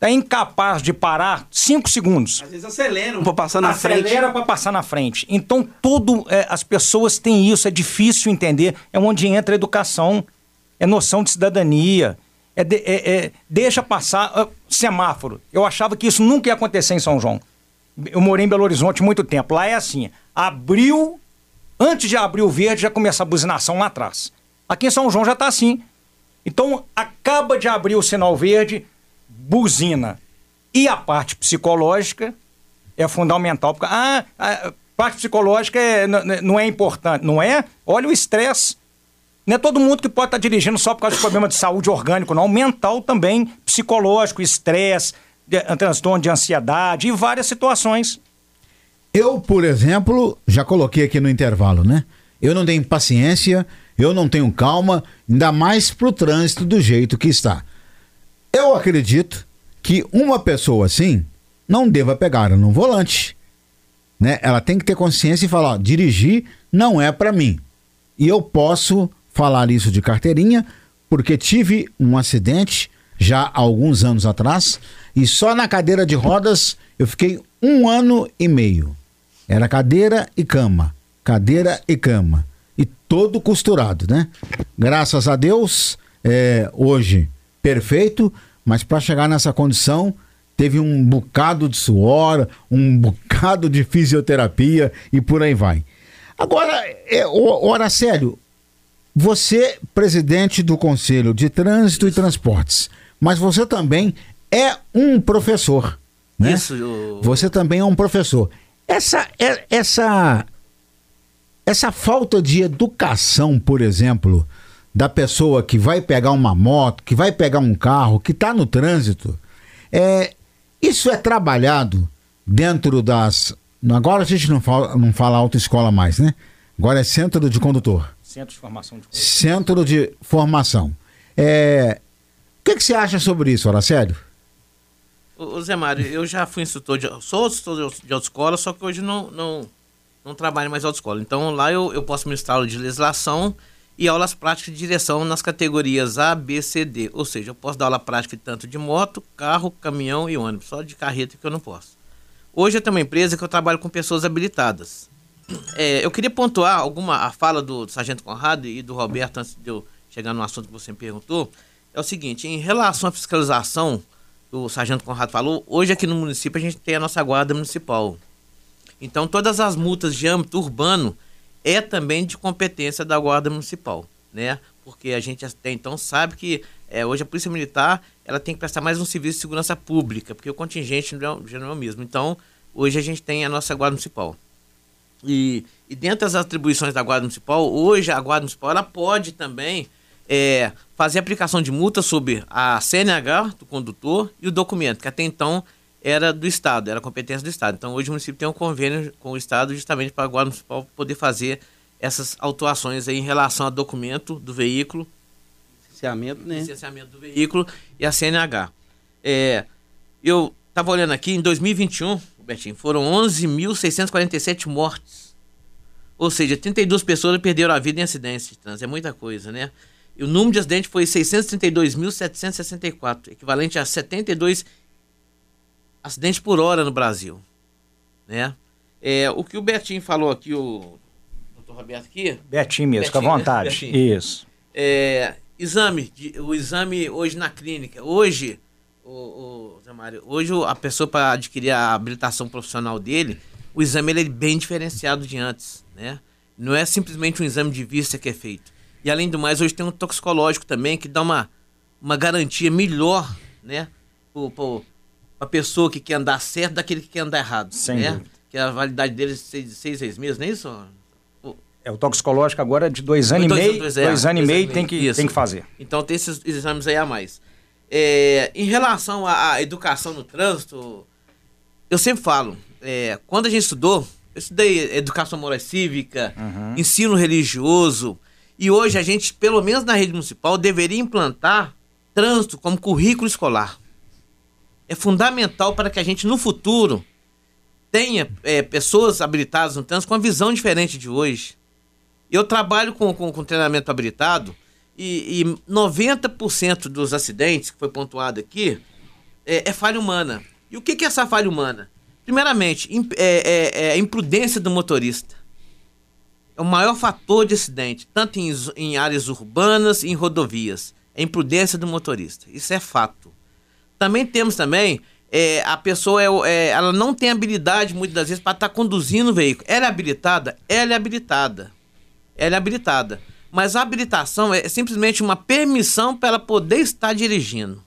É incapaz de parar cinco segundos. Às vezes aceleram para passar na Acelera frente. Acelera para passar na frente. Então, tudo, é, as pessoas têm isso, é difícil entender. É onde entra a educação, é noção de cidadania. É, de, é, é deixa passar uh, semáforo. Eu achava que isso nunca ia acontecer em São João. Eu morei em Belo Horizonte muito tempo. Lá é assim: abriu, antes de abrir o verde, já começa a buzinação lá atrás. Aqui em São João já está assim. Então, acaba de abrir o sinal verde, buzina. E a parte psicológica é fundamental. Porque, ah, a parte psicológica é, não é importante. Não é? Olha o estresse. Não é todo mundo que pode estar dirigindo só por causa de problema de saúde orgânico, não. Mental também, psicológico, estresse, transtorno de ansiedade e várias situações. Eu, por exemplo, já coloquei aqui no intervalo, né? Eu não tenho paciência, eu não tenho calma, ainda mais pro trânsito do jeito que está. Eu acredito que uma pessoa assim não deva pegar no volante, né? Ela tem que ter consciência e falar, ó, dirigir não é para mim. E eu posso falar isso de carteirinha porque tive um acidente já há alguns anos atrás e só na cadeira de rodas eu fiquei um ano e meio. Era cadeira e cama, cadeira e cama e todo costurado, né? Graças a Deus, é, hoje perfeito, mas para chegar nessa condição teve um bocado de suor, um bocado de fisioterapia e por aí vai. Agora, é, ora sério, você, presidente do Conselho de Trânsito e Transportes, mas você também é um professor, né? Isso. Eu... Você também é um professor. Essa, é, essa, essa falta de educação, por exemplo, da pessoa que vai pegar uma moto, que vai pegar um carro, que está no trânsito, é, isso é trabalhado dentro das. Agora a gente não fala, não fala autoescola mais, né? Agora é centro de condutor. Centro de formação de condutor. Centro de formação. É, o que, que você acha sobre isso, Horacélio? Ô, Zé Mário, eu já fui instrutor de. Sou instrutor de autoescola, só que hoje não, não, não trabalho mais autoescola. Então lá eu, eu posso ministrar aula de legislação e aulas práticas de direção nas categorias A, B, C, D. Ou seja, eu posso dar aula prática tanto de moto, carro, caminhão e ônibus, só de carreta que eu não posso. Hoje eu tenho uma empresa que eu trabalho com pessoas habilitadas. É, eu queria pontuar alguma a fala do Sargento Conrado e do Roberto antes de eu chegar no assunto que você me perguntou. É o seguinte, em relação à fiscalização, o Sargento Conrado falou, hoje aqui no município a gente tem a nossa guarda municipal. Então todas as multas de âmbito urbano é também de competência da Guarda Municipal, né? Porque a gente até então sabe que é, hoje a Polícia Militar ela tem que prestar mais um serviço de segurança pública, porque o contingente já não é o mesmo. Então, hoje a gente tem a nossa Guarda Municipal. E, e dentro das atribuições da Guarda Municipal, hoje a Guarda Municipal ela pode também é, fazer aplicação de multa sobre a CNH do condutor e o documento, que até então era do Estado, era competência do Estado. Então hoje o município tem um convênio com o Estado justamente para a Guarda Municipal poder fazer essas autuações aí em relação ao documento do veículo, licenciamento, né? licenciamento do veículo e a CNH. É, eu estava olhando aqui, em 2021, Betinho, foram 11.647 mortes. Ou seja, 32 pessoas perderam a vida em acidentes de trânsito. É muita coisa, né? E o número de acidentes foi 632.764, equivalente a 72 acidentes por hora no Brasil. Né? É, o que o Betinho falou aqui, o doutor Roberto aqui. Betinho mesmo, fica à vontade. Betinho. Isso. É, exame, o exame hoje na clínica. Hoje, o, o Zé Mário, hoje a pessoa para adquirir a habilitação profissional dele, o exame ele é bem diferenciado de antes. Né? Não é simplesmente um exame de vista que é feito. E além do mais, hoje tem um toxicológico também que dá uma, uma garantia melhor, né? A pessoa que quer andar certo daquele que quer andar errado. Sem né? dúvida. Que a validade dele é seis, seis, seis meses, não é isso? É, o toxicológico agora é de dois anos e meio. Dois, dois, dois anos e meio tem que, tem que fazer. Então tem esses exames aí a mais. É, em relação à, educação no trânsito, eu sempre falo, é, quando a gente estudou, eu estudei educação moral cívica, uhum. ensino religioso, e hoje a gente, pelo menos na rede municipal, deveria implantar trânsito como currículo escolar é fundamental para que a gente, no futuro, tenha é, pessoas habilitadas no trânsito com uma visão diferente de hoje. Eu trabalho com, com, com treinamento habilitado e, e 90% dos acidentes que foi pontuado aqui é, é, falha humana. E o que, que é essa falha humana? Primeiramente, imp, é, é, é, a imprudência do motorista. É o maior fator de acidente, tanto em, em áreas urbanas e em rodovias. É a imprudência do motorista. Isso é fato. Também temos também é, a pessoa é, é, ela não tem habilidade muitas das vezes para estar tá conduzindo o veículo. Ela é habilitada? Ela é habilitada. Ela é habilitada. Mas a habilitação é simplesmente uma permissão para ela poder estar dirigindo.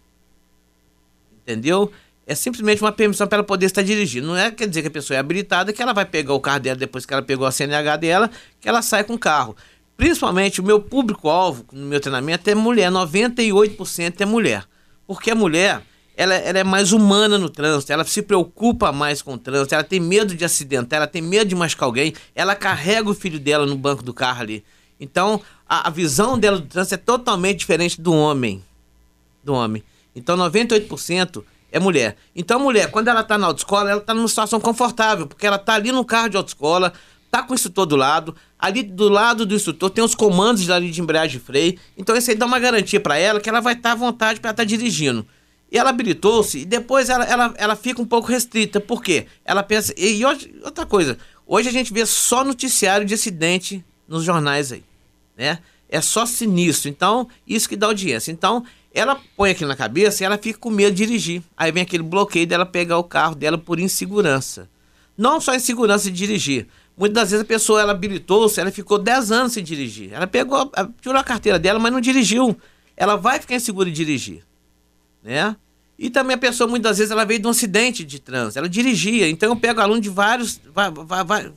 Entendeu? É simplesmente uma permissão para ela poder estar dirigindo. Não é quer dizer que a pessoa é habilitada que ela vai pegar o carro dela depois que ela pegou a CNH dela, que ela sai com o carro. Principalmente o meu público-alvo no meu treinamento é mulher, 98% é mulher. Porque a mulher, ela, ela, é mais humana no trânsito, ela se preocupa mais com o trânsito, ela tem medo de acidentar, ela tem medo de machucar alguém, ela carrega o filho dela no banco do carro ali. Então, a, a visão dela do trânsito é totalmente diferente do homem. Do homem. Então, 98% é mulher. Então, a mulher, quando ela está na autoescola, ela está numa situação confortável, porque ela está ali no carro de autoescola, tá com o instrutor do lado, ali do lado do instrutor tem os comandos ali de embreagem e freio. Então, isso aí dá uma garantia para ela que ela vai estar tá à vontade para estar tá dirigindo. E ela habilitou-se e depois ela, ela, ela fica um pouco restrita. Por quê? Ela pensa. E hoje, outra coisa, hoje a gente vê só noticiário de acidente nos jornais aí. Né? É só sinistro. Então, isso que dá audiência. Então, ela põe aquilo na cabeça e ela fica com medo de dirigir. Aí vem aquele bloqueio dela pegar o carro dela por insegurança. Não só insegurança de dirigir. Muitas das vezes a pessoa ela habilitou-se, ela ficou 10 anos sem dirigir. Ela pegou, tirou a carteira dela, mas não dirigiu. Ela vai ficar insegura de dirigir. Né? E também a pessoa, muitas vezes, ela veio de um acidente de trânsito, ela dirigia. Então eu pego aluno de vários,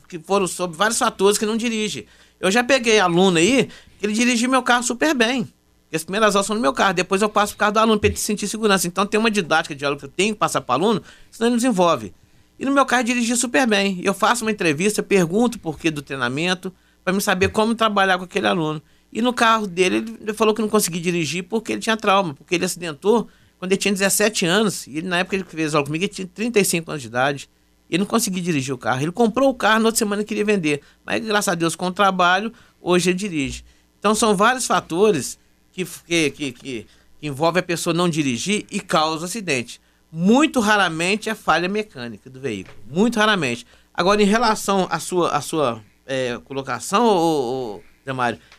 que foram sobre vários fatores que não dirige. Eu já peguei aluno aí, que ele dirigiu meu carro super bem. As primeiras aulas são no meu carro, depois eu passo por causa do aluno para ele sentir segurança. Então tem uma didática de aula que eu tenho que passar para o aluno, senão ele não desenvolve. E no meu carro dirigir super bem. Eu faço uma entrevista, pergunto por que do treinamento, para me saber como trabalhar com aquele aluno. E no carro dele, ele falou que não conseguia dirigir porque ele tinha trauma, porque ele acidentou quando ele tinha 17 anos. E ele, na época ele fez aula comigo, ele tinha 35 anos de idade. Ele não conseguia dirigir o carro. Ele comprou o carro, na outra semana queria vender. Mas, graças a Deus, com o trabalho, hoje ele dirige. Então, são vários fatores que, que, que, que envolve a pessoa não dirigir e causa acidente. Muito raramente é falha mecânica do veículo. Muito raramente. Agora, em relação à sua, à sua é, colocação, ô, ô,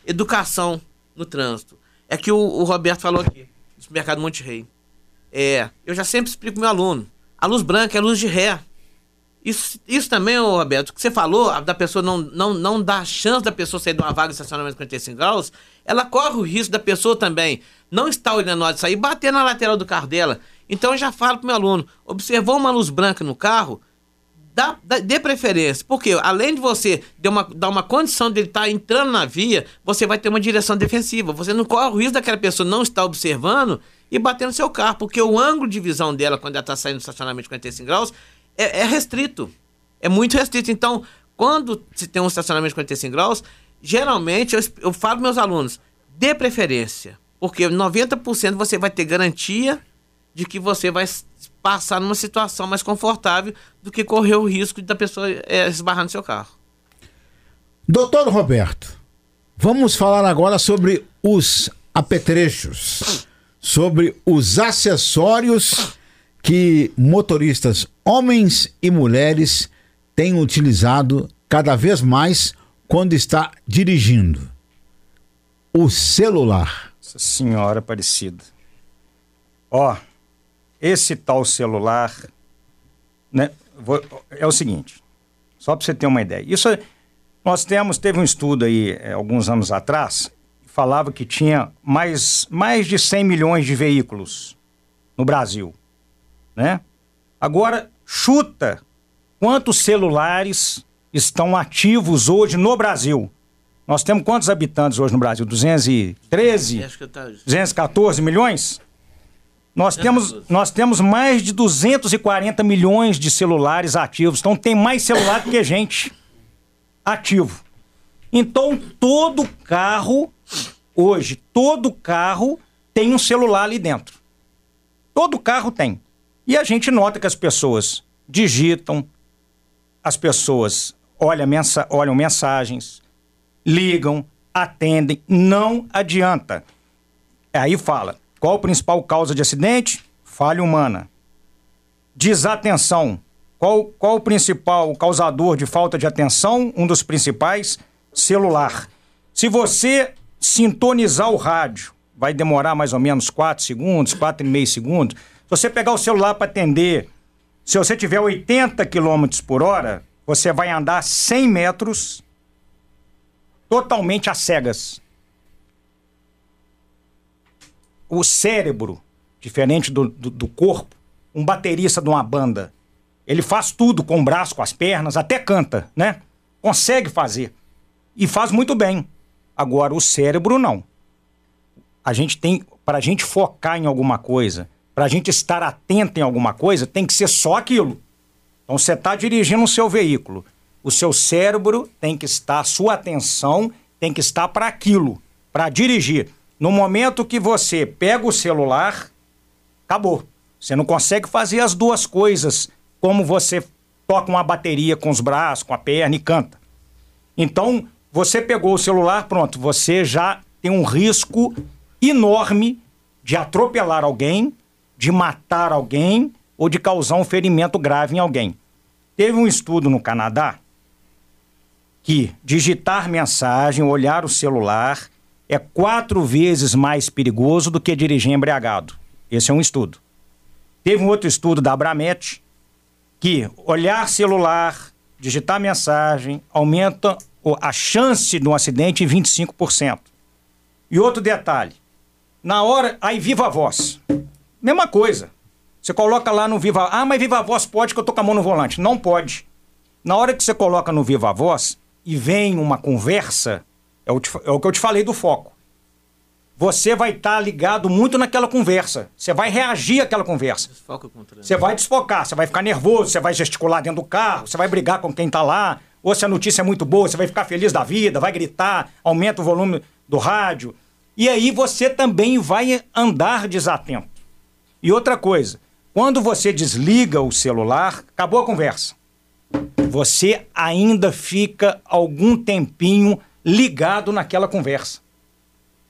educação no trânsito. É que o, o Roberto falou aqui, no supermercado Monte Rei. É, eu já sempre explico pro meu aluno. A luz branca é luz de ré. Isso, isso também, ô Roberto, que você falou, da pessoa não, não, não dar chance da pessoa sair de uma vaga de estacionamento 45 graus, ela corre o risco da pessoa também não estar olhando a hora de sair bater na lateral do carro dela. Então eu já falo pro meu aluno, observou uma luz branca no carro, dá, dá, dê preferência. Porque além de você dar uma, dar uma condição de ele estar tá entrando na via, você vai ter uma direção defensiva. Você não corre o risco daquela pessoa não estar observando e bater no seu carro, porque o ângulo de visão dela quando ela está saindo do estacionamento de 45 graus é, é restrito. É muito restrito. Então, quando se tem um estacionamento de 45 graus, geralmente eu, eu falo para meus alunos, dê preferência. Porque 90% você vai ter garantia de que você vai passar numa situação mais confortável do que correr o risco da pessoa é, esbarrar no seu carro. Doutor Roberto, vamos falar agora sobre os apetrechos, sobre os acessórios que motoristas, homens e mulheres, têm utilizado cada vez mais quando está dirigindo. O celular. Nossa senhora Aparecida. Ó, esse tal celular, né, é o seguinte, só para você ter uma ideia. Isso nós temos, teve um estudo aí é, alguns anos atrás, falava que tinha mais, mais de 100 milhões de veículos no Brasil né? Agora, chuta quantos celulares estão ativos hoje no Brasil. Nós temos quantos habitantes hoje no Brasil? 213? 214 milhões? Nós temos, nós temos mais de 240 milhões de celulares ativos. Então tem mais celular do que gente ativo. Então todo carro, hoje, todo carro tem um celular ali dentro. Todo carro tem. E a gente nota que as pessoas digitam, as pessoas olham, mensa olham mensagens, ligam, atendem, não adianta. Aí fala, qual a principal causa de acidente? Falha humana. Desatenção. Qual, qual o principal causador de falta de atenção? Um dos principais, celular. Se você sintonizar o rádio, vai demorar mais ou menos 4 segundos, 4,5 segundos. Se você pegar o celular para atender, se você tiver 80 km por hora, você vai andar 100 metros totalmente às cegas. O cérebro, diferente do, do, do corpo, um baterista de uma banda, ele faz tudo com o braço, com as pernas, até canta, né? Consegue fazer. E faz muito bem. Agora, o cérebro não. A gente tem, para a gente focar em alguma coisa, para a gente estar atento em alguma coisa, tem que ser só aquilo. Então, você está dirigindo o seu veículo. O seu cérebro tem que estar, sua atenção tem que estar para aquilo, para dirigir. No momento que você pega o celular, acabou. Você não consegue fazer as duas coisas como você toca uma bateria com os braços, com a perna e canta. Então, você pegou o celular, pronto, você já tem um risco enorme de atropelar alguém, de matar alguém ou de causar um ferimento grave em alguém. Teve um estudo no Canadá que digitar mensagem, olhar o celular, é quatro vezes mais perigoso do que dirigir embriagado. Esse é um estudo. Teve um outro estudo da Abramet que olhar celular, digitar mensagem, aumenta a chance de um acidente em 25%. E outro detalhe: na hora, aí viva a voz. Mesma coisa. Você coloca lá no Viva Ah, mas Viva Voz pode que eu tô com a mão no volante. Não pode. Na hora que você coloca no Viva Voz e vem uma conversa, é o, é o que eu te falei do foco. Você vai estar tá ligado muito naquela conversa. Você vai reagir àquela conversa. Você vai desfocar, você vai ficar nervoso, você vai gesticular dentro do carro, você vai brigar com quem está lá. Ou se a notícia é muito boa, você vai ficar feliz da vida, vai gritar, aumenta o volume do rádio. E aí você também vai andar desatento. E outra coisa, quando você desliga o celular, acabou a conversa. Você ainda fica algum tempinho ligado naquela conversa.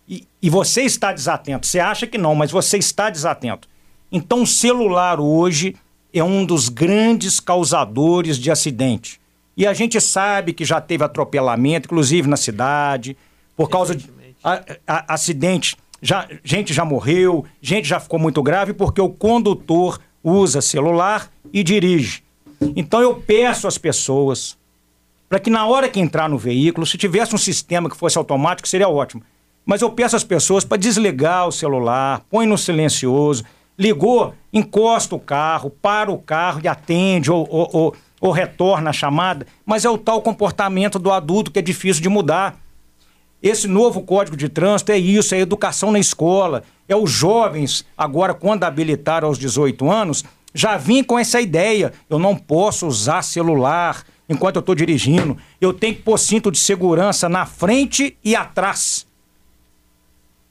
E, e você está desatento. Você acha que não, mas você está desatento. Então, o celular hoje é um dos grandes causadores de acidente. E a gente sabe que já teve atropelamento, inclusive na cidade, por causa de a, a, acidente já, gente já morreu, gente já ficou muito grave porque o condutor usa celular e dirige. Então eu peço às pessoas para que na hora que entrar no veículo, se tivesse um sistema que fosse automático, seria ótimo. Mas eu peço às pessoas para desligar o celular, põe no silencioso, ligou, encosta o carro, para o carro e atende ou, ou, ou, ou retorna a chamada. Mas é o tal comportamento do adulto que é difícil de mudar. Esse novo código de trânsito é isso, é educação na escola, é os jovens, agora, quando habilitaram aos 18 anos, já vim com essa ideia. Eu não posso usar celular enquanto eu estou dirigindo. Eu tenho que pôr cinto de segurança na frente e atrás.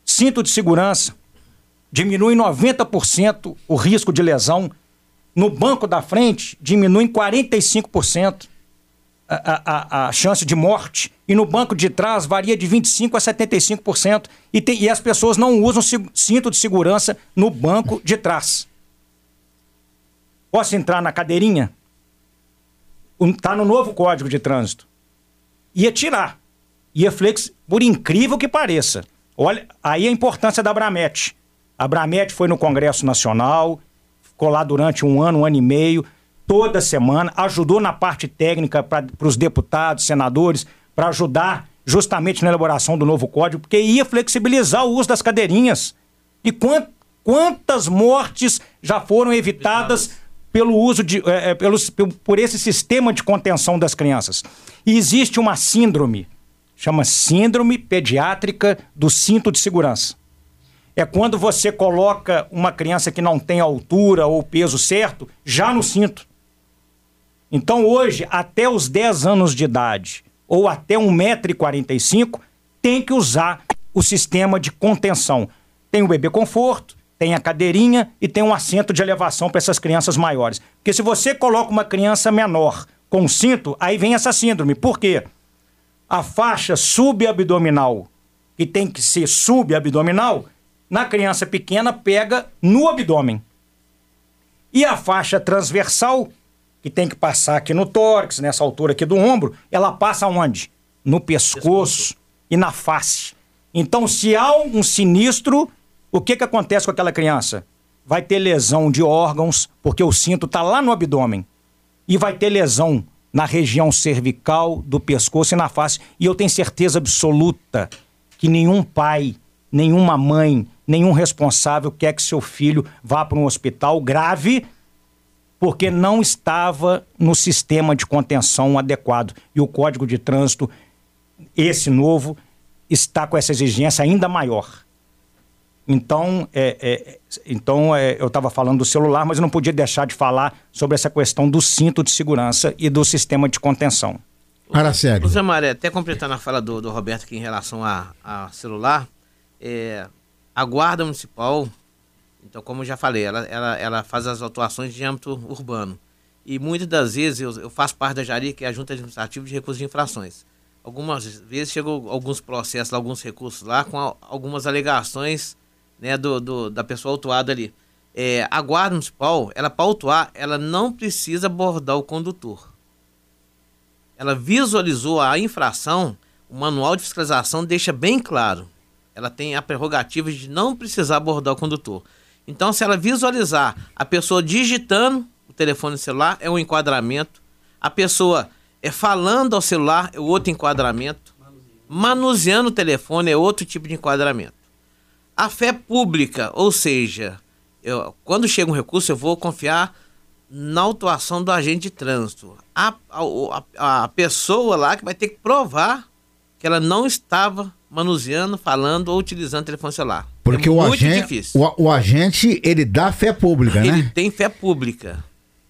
Cinto de segurança diminui 90% o risco de lesão. No banco da frente, diminui em 45% a, a, a, chance de morte. E no banco de trás varia de 25% a 75%. E, tem, e as pessoas não usam cinto de segurança no banco de trás. Posso entrar na cadeirinha? Está no novo código de trânsito. Ia tirar. Ia flex, por incrível que pareça. Olha, aí a importância da Bramete. A Bramete foi no Congresso Nacional, lá durante um ano, um ano e meio toda semana, ajudou na parte técnica para os deputados, senadores, para ajudar justamente na elaboração do novo código, porque ia flexibilizar o uso das cadeirinhas. E quant, quantas mortes já foram evitadas pelo uso de. É, pelos, por esse sistema de contenção das crianças? E existe uma síndrome, chama Síndrome Pediátrica do Cinto de Segurança. É quando você coloca uma criança que não tem altura ou peso certo já no cinto. Então hoje, até os 10 anos de idade ou até 1,45m, tem que usar o sistema de contenção. Tem o bebê conforto, tem a cadeirinha e tem um assento de elevação para essas crianças maiores. Porque se você coloca uma criança menor com cinto, aí vem essa síndrome. Por quê? A faixa subabdominal, que tem que ser subabdominal, na criança pequena pega no abdômen. E a faixa transversal, que tem que passar aqui no tórax, nessa altura aqui do ombro, ela passa onde? No pescoço, e na face. Então, se há um sinistro, o que, que acontece com aquela criança? Vai ter lesão de órgãos, porque o cinto está lá no abdômen. E vai ter lesão na região cervical, do pescoço e na face. E eu tenho certeza absoluta que nenhum pai, nenhuma mãe, nenhum responsável quer que seu filho vá para um hospital grave porque não estava no sistema de contenção adequado. E o Código de Trânsito, esse novo, está com essa exigência ainda maior. Então, é, é, então é, eu estava falando do celular, mas eu não podia deixar de falar sobre essa questão do cinto de segurança e do sistema de contenção. Araceli. Zé Maré, até completando a fala do, do Roberto aqui em relação a, a celular, é, a Guarda Municipal, então, como eu já falei, ela, ela, ela faz as atuações de âmbito urbano. E muitas das vezes eu, eu faço parte da JARI, que é a Junta Administrativa de Recursos de Infrações. Algumas vezes chegou alguns processos, alguns recursos lá com a, algumas alegações né, do, do, da pessoa autuada ali. É, a Guarda Municipal, ela para autuar, ela não precisa abordar o condutor. Ela visualizou a infração, o manual de fiscalização deixa bem claro. Ela tem a prerrogativa de não precisar abordar o condutor. Então, se ela visualizar a pessoa digitando o telefone celular, é um enquadramento. A pessoa é falando ao celular, é outro enquadramento. Manuseando o telefone é outro tipo de enquadramento. A fé pública, ou seja, eu, quando chega um recurso, eu vou confiar na autuação do agente de trânsito. A, a, a pessoa lá que vai ter que provar que ela não estava manuseando, falando ou utilizando o telefone celular. Porque é o, agente, difícil. o, o agente, ele dá fé pública, Ele né? tem fé pública.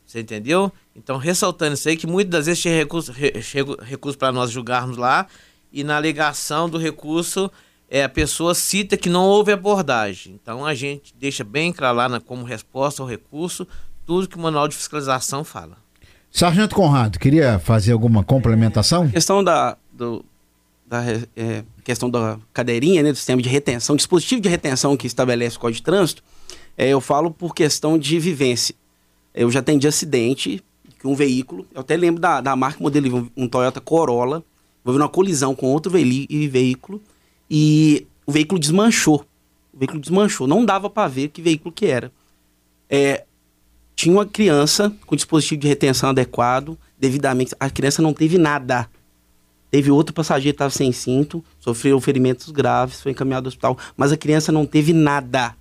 Você entendeu? Então, ressaltando isso aí, que muitas das vezes chega recurso, re, recurso para nós julgarmos lá, e na alegação do recurso, é, a pessoa cita que não houve abordagem. Então, a gente deixa bem claro lá na, como resposta ao recurso tudo que o manual de fiscalização fala. Sargento Conrado, queria fazer alguma complementação? A questão da, do, da é, questão da cadeirinha, né, do sistema de retenção, dispositivo de retenção que estabelece o Código de Trânsito, é, eu falo por questão de vivência. Eu já atendi acidente que um veículo, eu até lembro da, da marca modelo, um Toyota Corolla, houve uma colisão com outro veículo e o veículo desmanchou. O veículo desmanchou, não dava para ver que veículo que era. É, tinha uma criança com dispositivo de retenção adequado, devidamente, a criança não teve nada. Teve outro passageiro que estava sem cinto, sofreu ferimentos graves, foi encaminhado ao hospital, mas a criança não teve nada.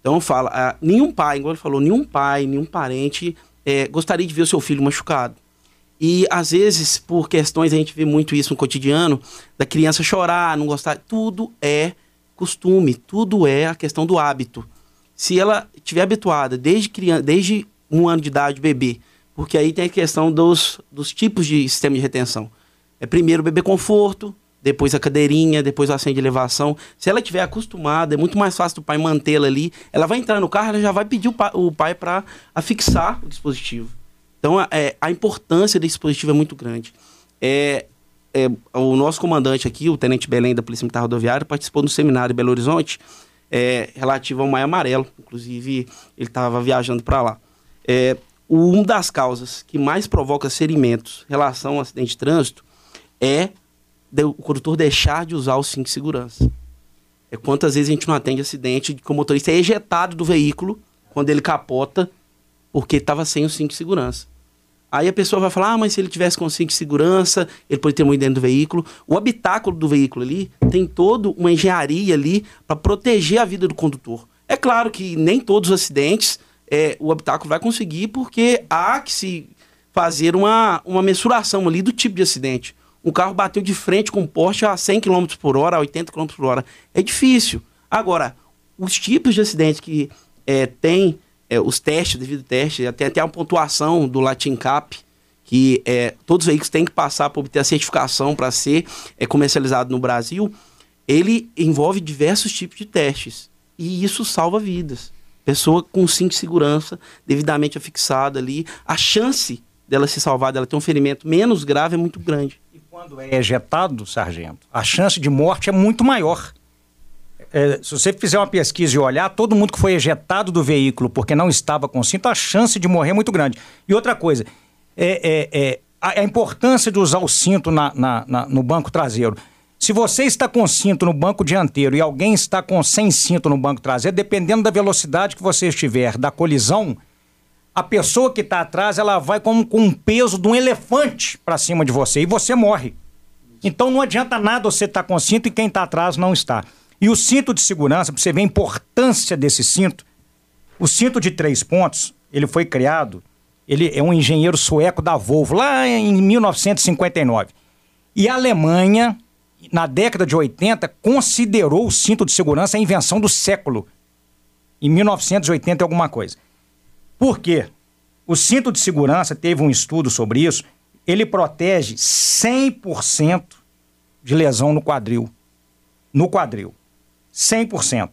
Então eu falo, ah, nenhum pai, igual ele falou, nenhum pai, nenhum parente é, gostaria de ver o seu filho machucado. E às vezes, por questões, a gente vê muito isso no cotidiano, da criança chorar, não gostar, tudo é costume, tudo é a questão do hábito. Se ela estiver habituada desde criança, desde um ano de idade, bebê, porque aí tem a questão dos, dos tipos de sistema de retenção. É primeiro bebê conforto, depois a cadeirinha, depois o assento de elevação. Se ela estiver acostumada, é muito mais fácil do pai mantê-la ali. Ela vai entrar no carro, ela já vai pedir o pai, para afixar o dispositivo. Então, é, a importância desse dispositivo é muito grande. É, é, o nosso comandante aqui, o Tenente Belém da Polícia Militar Rodoviária, participou do seminário em Belo Horizonte é, relativo ao Maio Amarelo. Inclusive, ele estava viajando para lá. É, uma das causas que mais provoca ferimentos em relação ao acidente de trânsito é o condutor deixar de usar o cinto de segurança. É quantas vezes a gente não atende acidente de que o motorista é ejetado do veículo quando ele capota porque estava sem o cinto de segurança. Aí a pessoa vai falar, ah, mas se ele tivesse com cinto de segurança, ele pode ter muito dentro do veículo. O habitáculo do veículo ali tem toda uma engenharia ali para proteger a vida do condutor. É claro que nem todos os acidentes é, o habitáculo vai conseguir, porque há que se fazer uma, uma mensuração ali do tipo de acidente. Um carro bateu de frente com um Porsche a 100 km por hora, a 80 km por hora. É difícil. Agora, os tipos de acidentes que é, tem é, os testes, devido teste, tem até a pontuação do Latin Cap, que é, todos os veículos têm que passar para obter a certificação para ser é, comercializado no Brasil, ele envolve diversos tipos de testes. E isso salva vidas. Pessoa com cinto de segurança devidamente afixada ali, a chance dela se salvar, dela ter um ferimento menos grave é muito grande. Quando é ejetado, sargento, a chance de morte é muito maior. É, se você fizer uma pesquisa e olhar, todo mundo que foi ejetado do veículo porque não estava com cinto, a chance de morrer é muito grande. E outra coisa, é, é, é a, a, importância de usar o cinto na, na, na, no banco traseiro. Se você está com cinto no banco dianteiro e alguém está com sem cinto no banco traseiro, dependendo da velocidade que você estiver da colisão, a pessoa que está atrás ela vai como com um peso de um elefante para cima de você e você morre. Então não adianta nada você estar tá com cinto e quem está atrás não está. E o cinto de segurança, para você ver a importância desse cinto, o cinto de três pontos, ele foi criado, ele é um engenheiro sueco da Volvo, lá em 1959. E a Alemanha, na década de 80, considerou o cinto de segurança a invenção do século. Em 1980 alguma coisa. Por quê? O cinto de segurança, teve um estudo sobre isso, ele protege 100% de lesão no quadril. No quadril. 100%.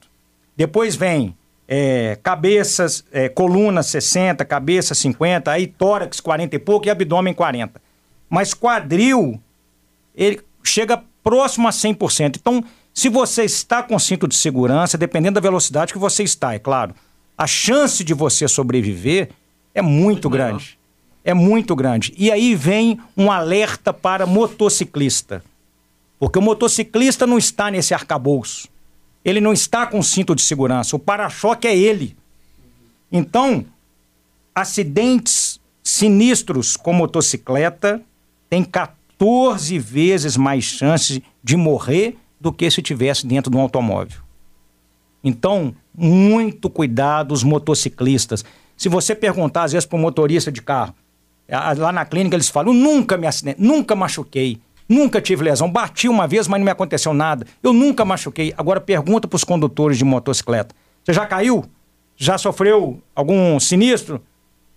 Depois vem é, cabeças, é, coluna 60, cabeça 50, aí tórax 40 e pouco e abdômen 40. Mas quadril, ele chega próximo a 100%. Então, se você está com cinto de segurança, dependendo da velocidade que você está, é claro, a chance de você sobreviver é muito, grande. É muito grande. E aí vem um alerta para motociclista. Porque o motociclista não está nesse arcabouço ele não está com cinto de segurança. O para-choque é ele. Então, acidentes sinistros com motocicleta têm 14 vezes mais chances de morrer do que se tivesse dentro de um automóvel. Então, muito cuidado os motociclistas. Se você perguntar às vezes para o motorista de carro, lá na clínica eles falam: nunca me acidente, nunca machuquei. Nunca tive lesão. Bati uma vez, mas não me aconteceu nada. Eu nunca machuquei. Agora pergunta para os condutores de motocicleta. Você já caiu? Já sofreu algum sinistro?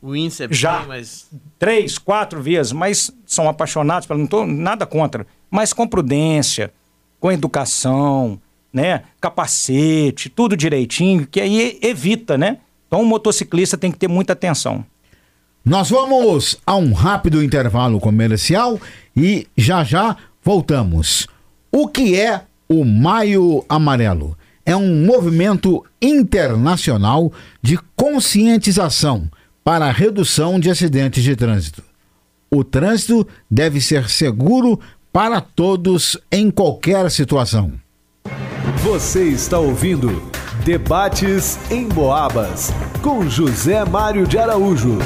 O índice é já. bem, mas... Três, quatro vezes, mas são apaixonados, não estou nada contra. Mas com prudência, com educação, né? Capacete, tudo direitinho, que aí evita, né? Então o motociclista tem que ter muita atenção. Nós vamos a um rápido intervalo comercial e já já voltamos. O que é o Maio Amarelo? É um movimento internacional de conscientização para a redução de acidentes de trânsito. O trânsito deve ser seguro para todos em qualquer situação. Você está ouvindo Debates em Boabas com José Mário de Araújo.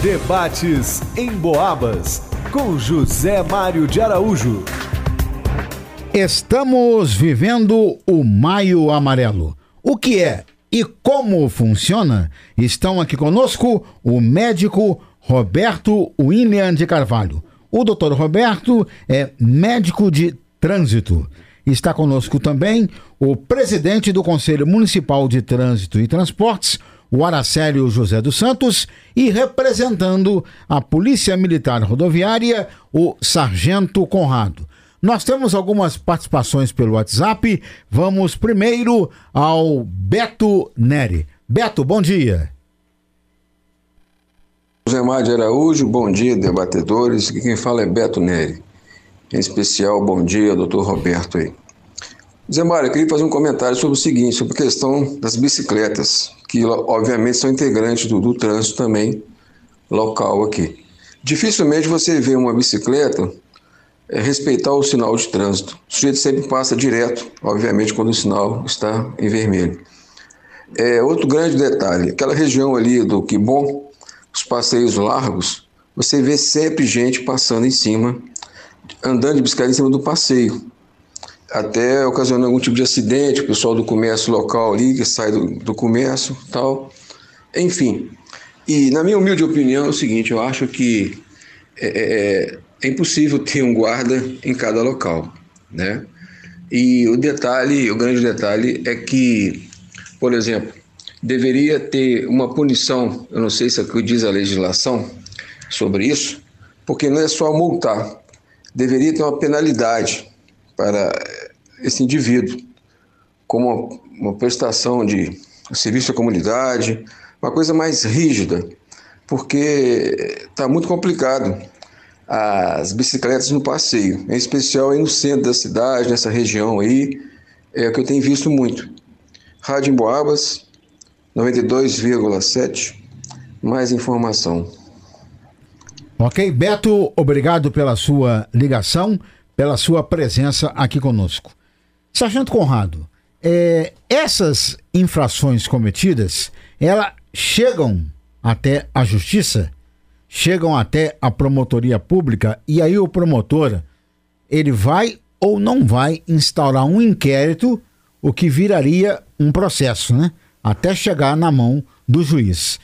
Debates em Boabas, com José Mário de Araújo. Estamos vivendo o Maio Amarelo. O que é e como funciona? Estão aqui conosco o médico Roberto William de Carvalho. O doutor Roberto é médico de trânsito. Está conosco também o presidente do Conselho Municipal de Trânsito e Transportes, o Aracélio José dos Santos, e representando a Polícia Militar Rodoviária, o Sargento Conrado. Nós temos algumas participações pelo WhatsApp. Vamos primeiro ao Beto Neri. Beto, bom dia. José Mário de Araújo, bom dia, debatedores. Quem fala é Beto Neri. Em especial, bom dia, doutor Roberto aí. Zé Mário, eu queria fazer um comentário sobre o seguinte, sobre a questão das bicicletas, que obviamente são integrantes do, do trânsito também local aqui. Dificilmente você vê uma bicicleta é, respeitar o sinal de trânsito. O sujeito sempre passa direto, obviamente, quando o sinal está em vermelho. É, outro grande detalhe, aquela região ali do Quibon, os passeios largos, você vê sempre gente passando em cima, andando de bicicleta em cima do passeio até ocasionando algum tipo de acidente, o pessoal do comércio local ali, que sai do, do comércio tal. Enfim. E na minha humilde opinião é o seguinte, eu acho que é, é, é impossível ter um guarda em cada local, né? E o detalhe, o grande detalhe é que, por exemplo, deveria ter uma punição, eu não sei se é o que diz a legislação sobre isso, porque não é só multar, deveria ter uma penalidade para esse indivíduo, como uma prestação de serviço à comunidade, uma coisa mais rígida, porque está muito complicado. as bicicletas no passeio, em especial aí no centro da cidade, nessa região aí, é o que eu tenho visto muito. Rádio Emboabas, 92,7, mais informação. Ok, Beto, obrigado pela sua ligação, pela sua presença aqui conosco. Sargento Conrado, é, essas infrações cometidas, elas chegam até a justiça? chegam até a promotoria pública e aí o promotor ele vai ou não vai instaurar um inquérito, o que viraria um processo, né? Até chegar na mão do juiz.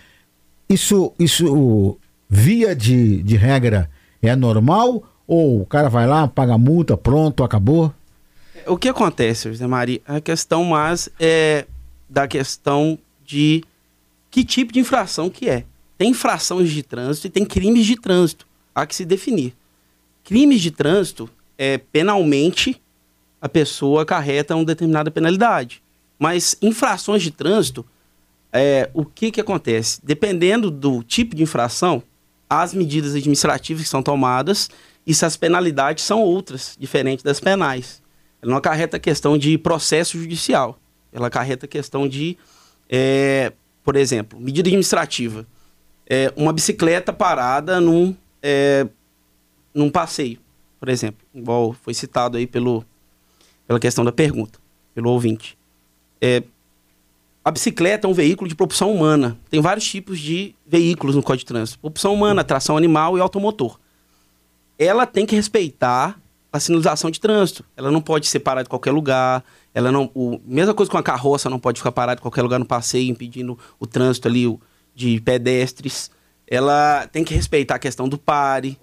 Isso, isso via de, de regra, é normal ou o cara vai lá, paga a multa, pronto, acabou? O que acontece, José Maria? A questão mais é da questão de que tipo de infração que é. Tem infrações de trânsito e tem crimes de trânsito. Há que se definir. Crimes de trânsito, é, penalmente, a pessoa acarreta uma determinada penalidade. Mas infrações de trânsito, é, o que, que acontece? Dependendo do tipo de infração, as medidas administrativas que são tomadas e se as penalidades são outras, diferentes das penais. Ela não acarreta questão de processo judicial. Ela acarreta questão de, é, por exemplo, medida administrativa é, uma bicicleta parada num, é, num passeio, por exemplo, igual foi citado aí pelo, pela questão da pergunta, pelo ouvinte. É, a bicicleta é um veículo de propulsão humana. Tem vários tipos de veículos no Código de Trânsito: propulsão humana, tração animal e automotor. Ela tem que respeitar a sinalização de trânsito. Ela não pode ser parada em qualquer lugar. Ela não, o, mesma coisa com a carroça, não pode ficar parada em qualquer lugar no passeio, impedindo o trânsito ali, o, de pedestres. Ela tem que respeitar a questão do pare,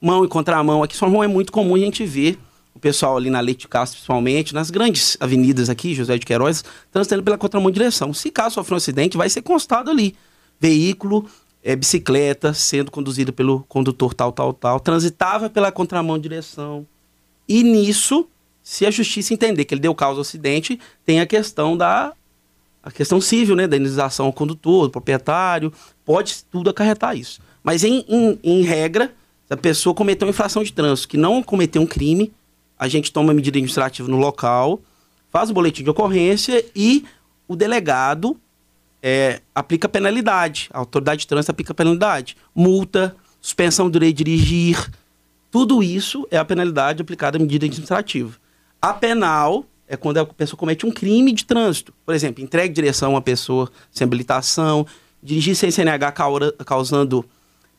mão e contramão. Aqui São João é muito comum a gente ver pessoal ali na Leite de Castro, principalmente, nas grandes avenidas aqui, José de Queiroz, transitando pela contramão direção. Se caso sofrer um acidente, vai ser constado ali. Veículo, é, bicicleta, sendo conduzida pelo condutor tal, tal, tal, transitava pela contramão direção. E nisso, se a justiça entender que ele deu causa ao acidente, tem a questão da a questão civil, né, da indenização ao condutor, ao proprietário, pode tudo acarretar isso. Mas em, em, em, regra, se a pessoa cometeu uma infração de trânsito que não cometeu um crime, a gente toma medida administrativa no local, faz o boletim de ocorrência e o delegado é, aplica penalidade. A autoridade de trânsito aplica penalidade. Multa, suspensão do direito de dirigir. Tudo isso é a penalidade aplicada à medida administrativa. A penal é quando a pessoa comete um crime de trânsito. Por exemplo, entregue direção a uma pessoa sem habilitação, dirigir sem CNH causando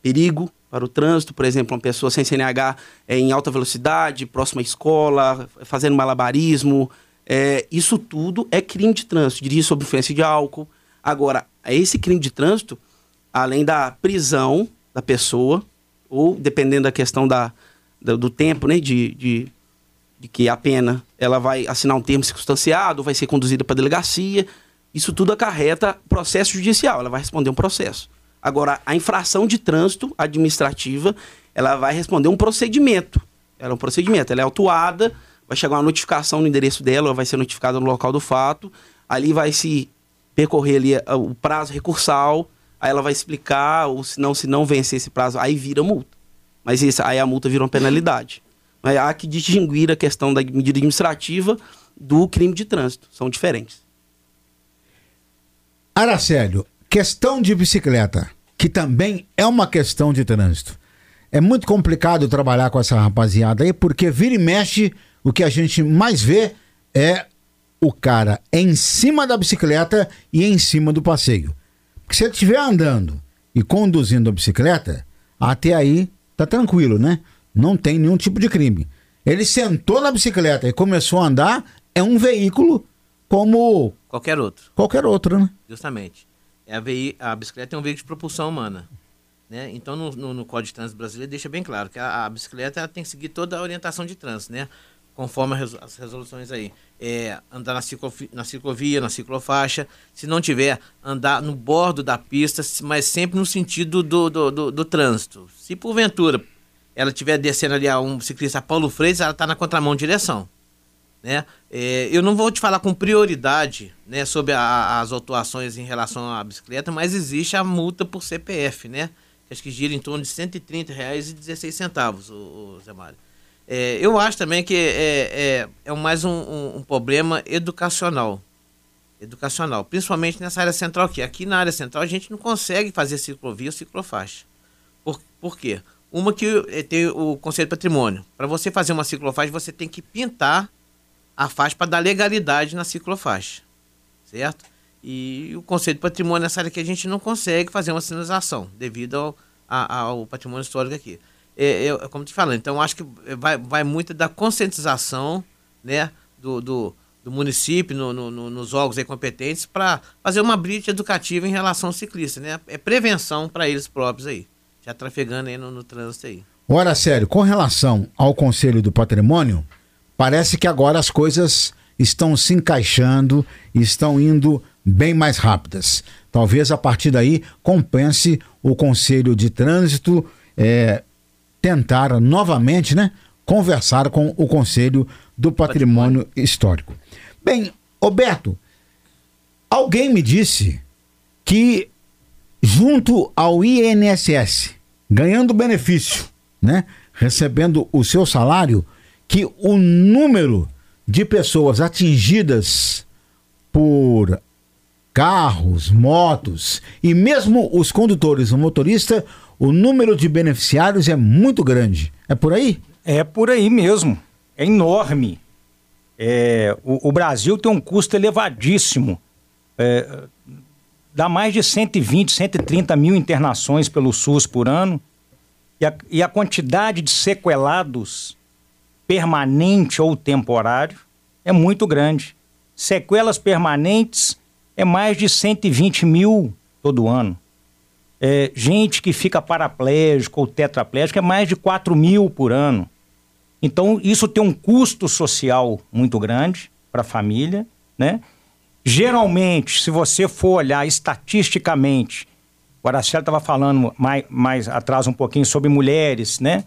perigo para o trânsito, por exemplo, uma pessoa sem CNH é, em alta velocidade, próxima à escola, fazendo malabarismo. É, isso tudo é crime de trânsito, dirigir sob influência de álcool. Agora, esse crime de trânsito, além da prisão da pessoa, ou dependendo da questão da, do, do tempo né, de, de de que a pena ela vai assinar um termo circunstanciado, vai ser conduzida para delegacia. Isso tudo acarreta processo judicial, ela vai responder um processo. Agora, a infração de trânsito administrativa, ela vai responder um procedimento. Ela é um procedimento, ela é autuada, vai chegar uma notificação no endereço dela, ela vai ser notificada no local do fato, ali vai se percorrer ali eh, o prazo recursal, aí ela vai explicar, ou se não, se não vencer esse prazo, aí vira multa. Mas isso, aí a multa vira uma penalidade. Mas há que distinguir a questão da medida administrativa do crime de trânsito. São diferentes. Aracélio, questão de bicicleta, que também é uma questão de trânsito. É muito complicado trabalhar com essa rapaziada aí, porque vira e mexe, o que a gente mais vê é o cara em cima da bicicleta e em cima do passeio. Porque se ele estiver andando e conduzindo a bicicleta, até aí tá tranquilo, né? não tem nenhum tipo de crime. Ele sentou na bicicleta e começou a andar, é um veículo como. Qualquer outro. Qualquer outro, né? Justamente. É a, a bicicleta é um veículo de propulsão humana. Né? Então, no, no, no, Código de Trânsito Brasileiro, deixa bem claro que a, a bicicleta tem que seguir toda a orientação de trânsito, né? conforme as resoluções aí. É, andar na, ciclovia, na ciclovia, na ciclofaixa. Se não tiver, andar no bordo da pista, mas sempre no sentido do, do, do, do trânsito. Se porventura ela estiver descendo ali a um ciclista Paulo Freitas, ela está na contramão direção. Né? É, eu não vou te falar com prioridade né, sobre a, as autuações em relação à bicicleta, mas existe a multa por CPF, né? acho que gira em torno de R$ 130,16, o, o Zé Mário. É, eu acho também que é, é, é mais um, um, um, problema educacional. Educacional, principalmente nessa área central aqui. Aqui na área central a gente não consegue fazer ciclovia ou ciclofaixa. Por, por quê? Uma que é, tem o Conselho de Patrimônio. Para você fazer uma ciclofaixa, você tem que pintar a faixa para dar legalidade na ciclofaixa. Certo? E o Conselho de Patrimônio nessa área que a gente não consegue fazer uma sinalização devido ao, ao patrimônio histórico aqui é, é, como te falando, então acho que vai, vai muito da conscientização né, do, do, do município no, no, no, nos órgãos competentes para fazer uma briga educativa em relação ao ciclista, né? É prevenção para eles próprios aí, já trafegando aí no, no trânsito aí. Ora, sério, com relação ao Conselho do Patrimônio, parece que agora as coisas estão se encaixando, estão indo bem mais rápidas. Talvez a partir daí compense o Conselho de Trânsito é, tentar novamente, né, conversar com o Conselho do Patrimônio, Patrimônio. Histórico. Bem, Roberto, alguém me disse que junto ao INSS, ganhando benefício, né, recebendo o seu salário, que o número de pessoas atingidas por carros, motos e mesmo os condutores, o motorista, o número de beneficiários é muito grande. É por aí? É por aí mesmo. É enorme. É, o, o, Brasil tem um custo elevadíssimo. É, dá mais de 120, 130 mil internações pelo SUS por ano. E a, e a quantidade de sequelados permanente ou temporário é muito grande. Sequelas permanentes é mais de 120 mil todo ano é, gente que fica paraplégico ou tetraplégico é mais de 4 mil por ano. Então, isso tem um custo social muito grande para a família, né? Geralmente, se você for olhar estatisticamente, o Araceli estava falando mais, mais atrás um pouquinho sobre mulheres, né?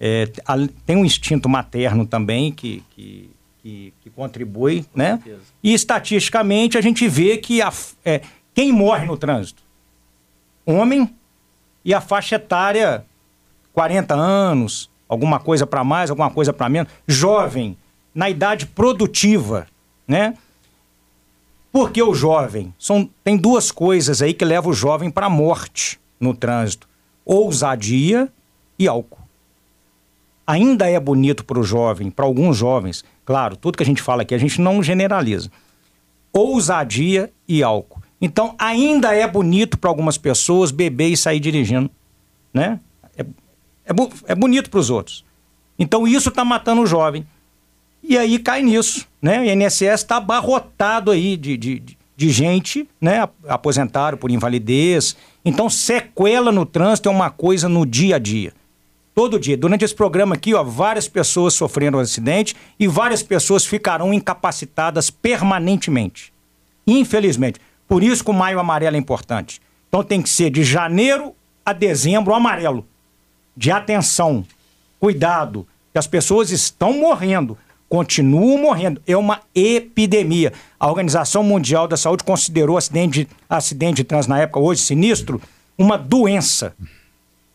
É, tem um instinto materno também que, que, que, que contribui, né? E estatisticamente a gente vê que a, é, quem morre no trânsito? homem e a faixa etária 40 anos, alguma coisa para mais, alguma coisa para menos, jovem, na idade produtiva, né? Porque o jovem são tem duas coisas aí que levam o jovem para a morte no trânsito: ousadia e álcool. Ainda é bonito para o jovem, para alguns jovens, claro, tudo que a gente fala aqui a gente não generaliza. Ousadia e álcool. Então, ainda é bonito para algumas pessoas beber e sair dirigindo, né? É, é, é bonito para os outros. Então, isso está matando o jovem. E aí cai nisso, né? O INSS está abarrotado aí de, de, de gente, né? Aposentado por invalidez. Então, sequela no trânsito é uma coisa no dia a dia. Todo dia. Durante esse programa aqui, ó, várias pessoas sofreram um acidente e várias pessoas ficarão incapacitadas permanentemente. Infelizmente. Por isso que o maio amarelo é importante. Então tem que ser de janeiro a dezembro amarelo. De atenção, cuidado, que as pessoas estão morrendo, continuam morrendo. É uma epidemia. A Organização Mundial da Saúde considerou acidente, acidente de trânsito na época, hoje sinistro, uma doença.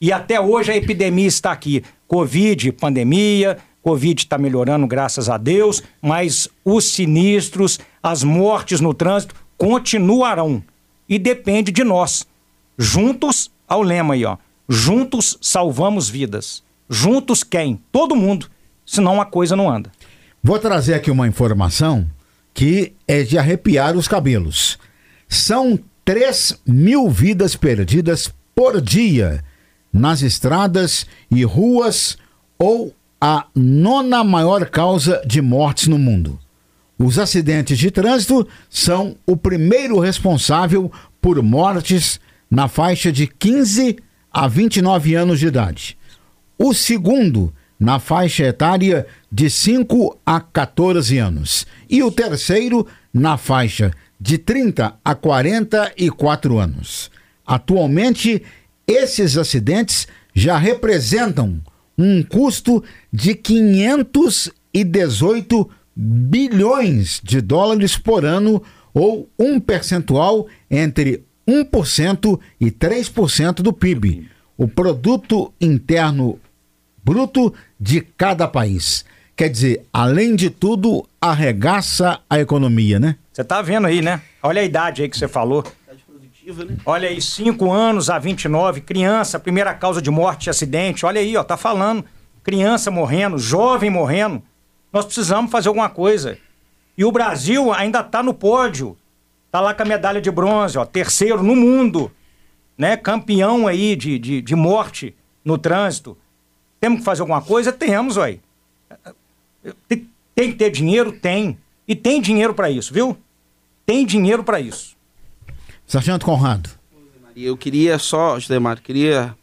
E até hoje a epidemia está aqui. Covid, pandemia, Covid está melhorando, graças a Deus, mas os sinistros, as mortes no trânsito continuarão. E depende de nós. Juntos, ao lema aí, ó. Juntos salvamos vidas. Juntos quem? Todo mundo. Senão a coisa não anda. Vou trazer aqui uma informação que é de arrepiar os cabelos. São 3 mil vidas perdidas por dia nas estradas e ruas ou a nona maior causa de mortes no mundo. Os acidentes de trânsito são o primeiro responsável por mortes na faixa de 15 a 29 anos de idade. O segundo na faixa etária de 5 a 14 anos. E o terceiro na faixa de 30 a 44 anos. Atualmente, esses acidentes já representam um custo de 518 bilhões de dólares por ano ou um percentual entre 1% e 3% do PIB. o produto interno bruto de cada país. Quer dizer, além de tudo, arregaça a economia, né? Você tá vendo aí, né? Olha a idade aí que você falou. Né? Olha aí, 5 anos a 29, criança, primeira causa de morte e acidente. Olha aí, ó, tá falando. Criança morrendo, jovem morrendo. Nós precisamos fazer alguma coisa. E o Brasil ainda tá no pódio. Tá lá com a medalha de bronze, ó, terceiro no mundo. Né? Campeão aí de, de, de morte no trânsito. Temos que fazer alguma coisa? Temos. Tem, tem que ter dinheiro? Tem. E tem dinheiro para isso, viu? Tem dinheiro para isso. Sargento Conrado. Eu queria só, Mário, queria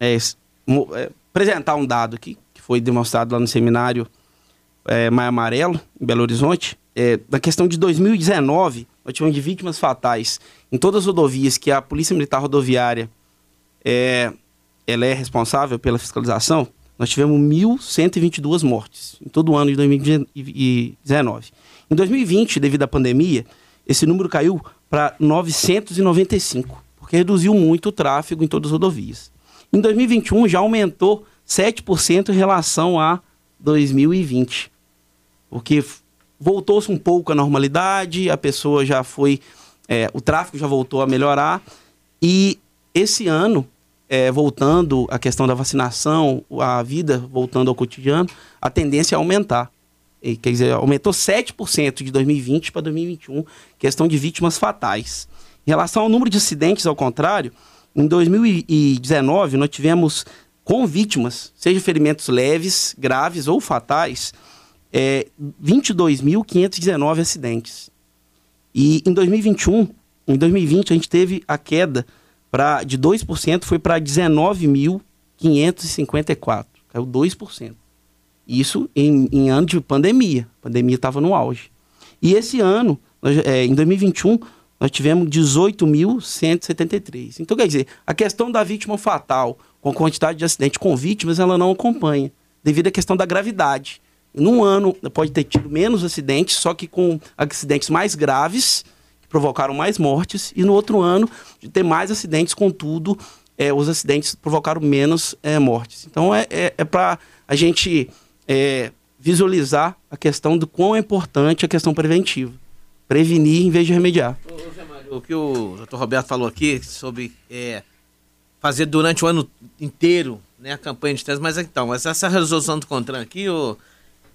é, é, apresentar um dado aqui, que foi demonstrado lá no seminário é, Amarelo, em Belo Horizonte. É, na questão de 2019, nós tivemos de vítimas fatais em todas as rodovias que a Polícia Militar Rodoviária é, ela é responsável pela fiscalização, nós tivemos 1.122 mortes em todo o ano de 2019. Em 2020, devido à pandemia, esse número caiu para 995, porque reduziu muito o tráfego em todas as rodovias. Em 2021 já aumentou 7% em relação a 2020, porque voltou-se um pouco à normalidade, a pessoa já foi, é, o tráfego já voltou a melhorar e esse ano, é, voltando à questão da vacinação, a vida voltando ao cotidiano, a tendência é aumentar. Quer dizer, aumentou 7% de 2020 para 2021, questão de vítimas fatais. Em relação ao número de acidentes, ao contrário, em 2019 nós tivemos com vítimas, seja ferimentos leves, graves ou fatais, é, 22.519 acidentes. E em 2021, em 2020 a gente teve a queda pra, de 2%, foi para 19.554, caiu 2%. Isso em, em ano de pandemia. A pandemia estava no auge. E esse ano, nós, é, em 2021, nós tivemos 18.173. Então, quer dizer, a questão da vítima fatal, com a quantidade de acidentes com vítimas, ela não acompanha, devido à questão da gravidade. Num ano, pode ter tido menos acidentes, só que com acidentes mais graves, que provocaram mais mortes, e no outro ano, de ter mais acidentes, contudo, é, os acidentes provocaram menos é, mortes. Então, é, é, é para a gente é, visualizar a questão do quão é importante a questão preventiva. Prevenir em vez de remediar. O que o Dr. Roberto falou aqui sobre é, fazer durante o ano inteiro né, a campanha de trânsito, mas então, mas essa resolução do CONTRAN aqui, o,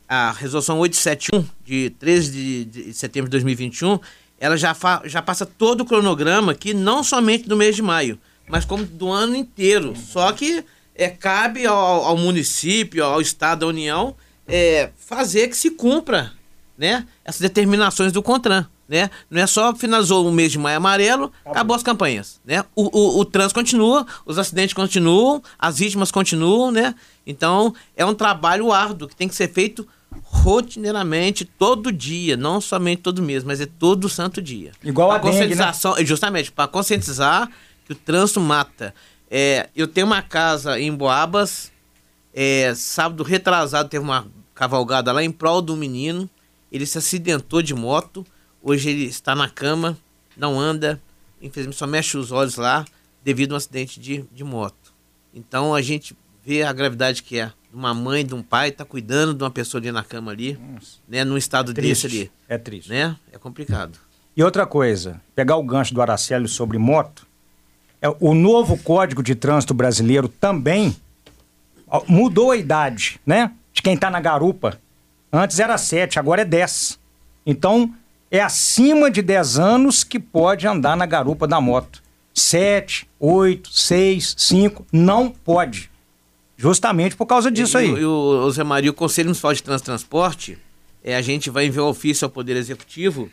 a resolução 871 de 13 de, de setembro de 2021, ela já, fa, já passa todo o cronograma aqui, não somente do mês de maio, mas como do ano inteiro. Só que é, cabe ao, ao município, ao Estado, à União, é, fazer que se cumpra né, essas determinações do CONTRAN. Né? Não é só finalizou o mês de maio amarelo, acabou, acabou as campanhas. Né? O, o, o trânsito continua, os acidentes continuam, as vítimas continuam, né? Então é um trabalho árduo que tem que ser feito rotineiramente, todo dia, não somente todo mês, mas é todo santo dia. Igual pra a conscientização, dengue, né? Justamente, para conscientizar que o trânsito mata. É, eu tenho uma casa em Boabas. É, sábado retrasado teve uma cavalgada lá em prol do menino. Ele se acidentou de moto. Hoje ele está na cama, não anda, infelizmente só mexe os olhos lá devido a um acidente de, de moto. Então a gente vê a gravidade que é. Uma mãe, de um pai, tá cuidando de uma pessoa ali na cama ali, Nossa. né? Num estado é desse ali. É triste. Né? É complicado. E outra coisa, pegar o gancho do Araceli sobre moto, o novo Código de Trânsito Brasileiro também mudou a idade, né? De quem está na garupa. Antes era 7, agora é 10. Então, é acima de 10 anos que pode andar na garupa da moto. 7, 8, 6, 5, não pode. Justamente por causa disso aí. E o, o Zé Maria, o Conselho Municipal de Transporte, é, a gente vai enviar ofício ao Poder Executivo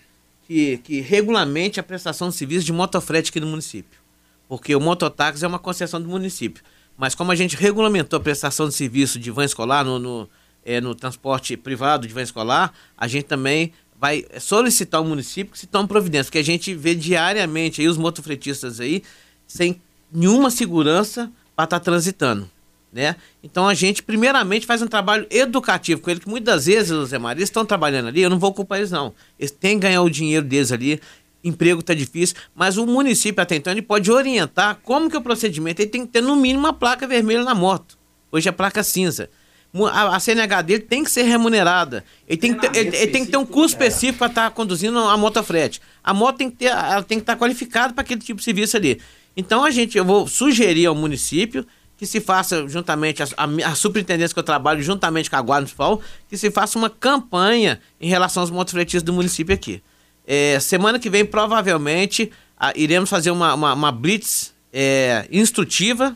que, que regulamente a prestação de serviço de motofrete aqui no município porque o mototáxi é uma concessão do município. Mas como a gente regulamentou a prestação de serviço de van escolar no, no, é, no transporte privado de van escolar, a gente também vai solicitar ao município que se tome providência, porque a gente vê diariamente aí os motofretistas aí sem nenhuma segurança para estar tá transitando. Né? Então a gente primeiramente faz um trabalho educativo com ele, que muitas vezes Zé Maria estão trabalhando ali, eu não vou culpar eles não. Eles têm que ganhar o dinheiro deles ali, emprego está difícil, mas o município até então ele pode orientar como que é o procedimento. Ele tem que ter no mínimo uma placa vermelha na moto. Hoje é placa cinza. A, a CNH dele tem que ser remunerada. Ele tem, que ter, ele, ele tem que ter um custo específico para estar tá conduzindo a moto frete. A moto tem que ter, ela tem que estar tá qualificada para aquele tipo de serviço ali. Então a gente, eu vou sugerir ao município que se faça juntamente, a, a, a, superintendência que eu trabalho, juntamente com a Guarda Municipal, que se faça uma campanha em relação aos motofretistas do município aqui. É, semana que vem, provavelmente, a, iremos fazer uma, uma, uma blitz é, instrutiva,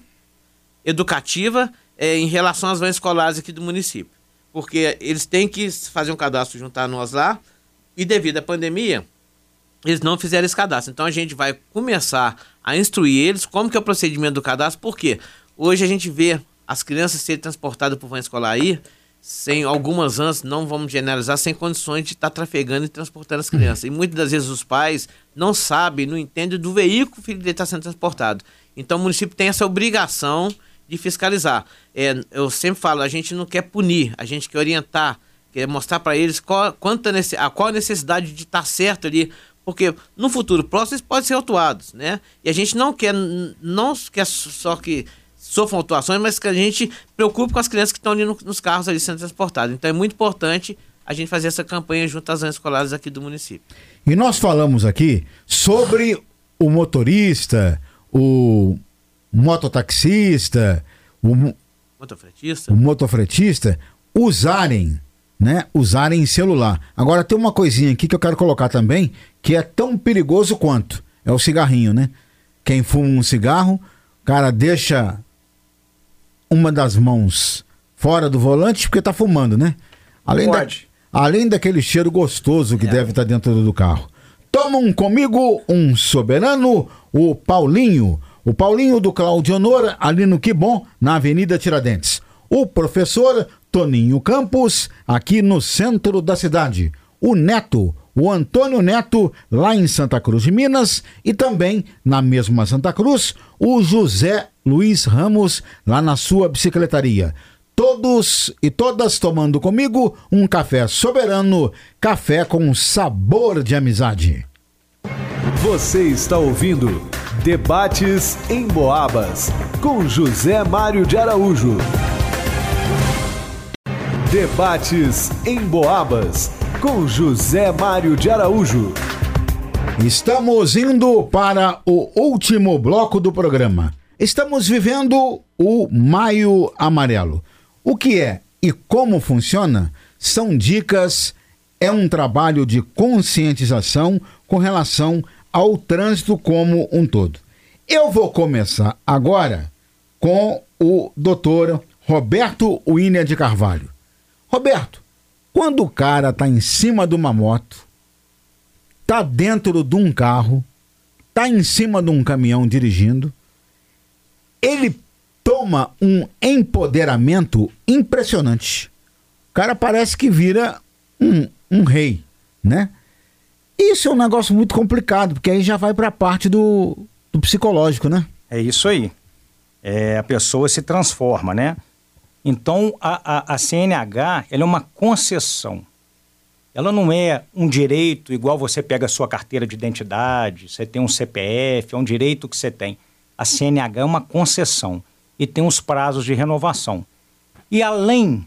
educativa, é, em relação às vans escolares aqui do município. Porque eles têm que fazer um cadastro juntar nós lá, e devido à pandemia, eles não fizeram esse cadastro. Então a gente vai começar a instruir eles como que é o procedimento do cadastro? Porque Hoje a gente vê as crianças serem transportadas por van escolar aí, sem algumas anos, não vamos generalizar, sem condições de estar tá trafegando e transportando as crianças. E muitas das vezes os pais não sabem, não entendem do veículo que o filho dele está sendo transportado. Então o município tem essa obrigação de fiscalizar. É, eu sempre falo, a gente não quer punir, a gente quer orientar, quer mostrar para eles qual, a qual a necessidade de estar tá certo ali, porque no futuro próximo eles podem ser autuados, né? E a gente não quer, não quer só que sofram atuações, mas que a gente preocupe com as crianças que estão ali no, nos carros ali sendo transportadas. Então é muito importante a gente fazer essa campanha junto às escolares aqui do município. E nós falamos aqui sobre o motorista, o mototaxista, o motofretista, o motofretista usarem, né, usarem celular. Agora tem uma coisinha aqui que eu quero colocar também, que é tão perigoso quanto, é o cigarrinho, né? Quem fuma um cigarro, cara deixa uma das mãos fora do volante porque tá fumando, né? Além, da, além daquele cheiro gostoso que é. deve estar tá dentro do carro. Tomam comigo um soberano, o Paulinho. O Paulinho do Claudio Honor, ali no Que Bom, na Avenida Tiradentes. O professor Toninho Campos, aqui no centro da cidade. O Neto, o Antônio Neto, lá em Santa Cruz de Minas, e também na mesma Santa Cruz, o José Luiz Ramos, lá na sua bicicletaria. Todos e todas tomando comigo um café soberano, café com sabor de amizade. Você está ouvindo Debates em Boabas, com José Mário de Araújo. Debates em Boabas com José Mário de Araújo. Estamos indo para o último bloco do programa. Estamos vivendo o Maio Amarelo. O que é e como funciona são dicas, é um trabalho de conscientização com relação ao trânsito como um todo. Eu vou começar agora com o doutor Roberto William de Carvalho. Roberto, quando o cara tá em cima de uma moto, tá dentro de um carro, tá em cima de um caminhão dirigindo, ele toma um empoderamento impressionante. O cara parece que vira um, um rei, né? Isso é um negócio muito complicado, porque aí já vai para a parte do, do psicológico, né? É isso aí. É, a pessoa se transforma, né? Então, a, a, a CNH é uma concessão. Ela não é um direito igual você pega a sua carteira de identidade, você tem um CPF, é um direito que você tem. A CNH é uma concessão e tem os prazos de renovação. E além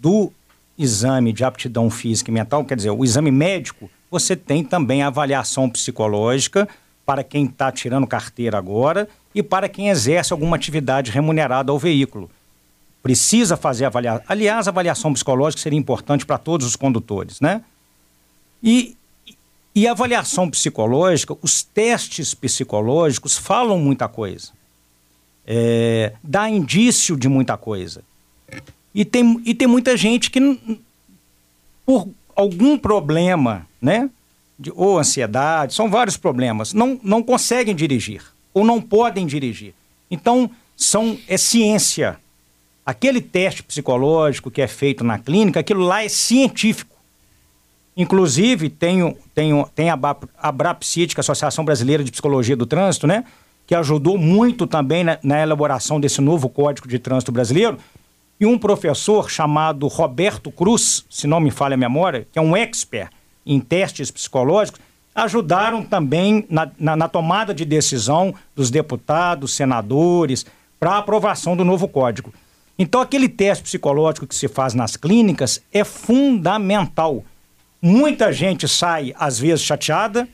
do exame de aptidão física e mental, quer dizer, o exame médico, você tem também a avaliação psicológica para quem está tirando carteira agora e para quem exerce alguma atividade remunerada ao veículo precisa fazer avaliação. Aliás, a avaliação psicológica seria importante para todos os condutores, né? E, e a avaliação psicológica, os testes psicológicos falam muita coisa. É, dá indício de muita coisa. E tem, e tem muita gente que, por algum problema, né? De, ou ansiedade, são vários problemas, não, não conseguem dirigir ou não podem dirigir. Então, são, é ciência Aquele teste psicológico que é feito na clínica, aquilo lá é científico. Inclusive, tem, tem, tem a, a é a Associação Brasileira de Psicologia do Trânsito, né? Que ajudou muito também na, na elaboração desse novo Código de Trânsito Brasileiro. E um professor chamado Roberto Cruz, se não me falha a memória, que é um expert em testes psicológicos, ajudaram também na, na, na tomada de decisão dos deputados, senadores, para a aprovação do novo código. Então, aquele teste psicológico que se faz nas clínicas é fundamental. Muita gente sai, às vezes, chateada.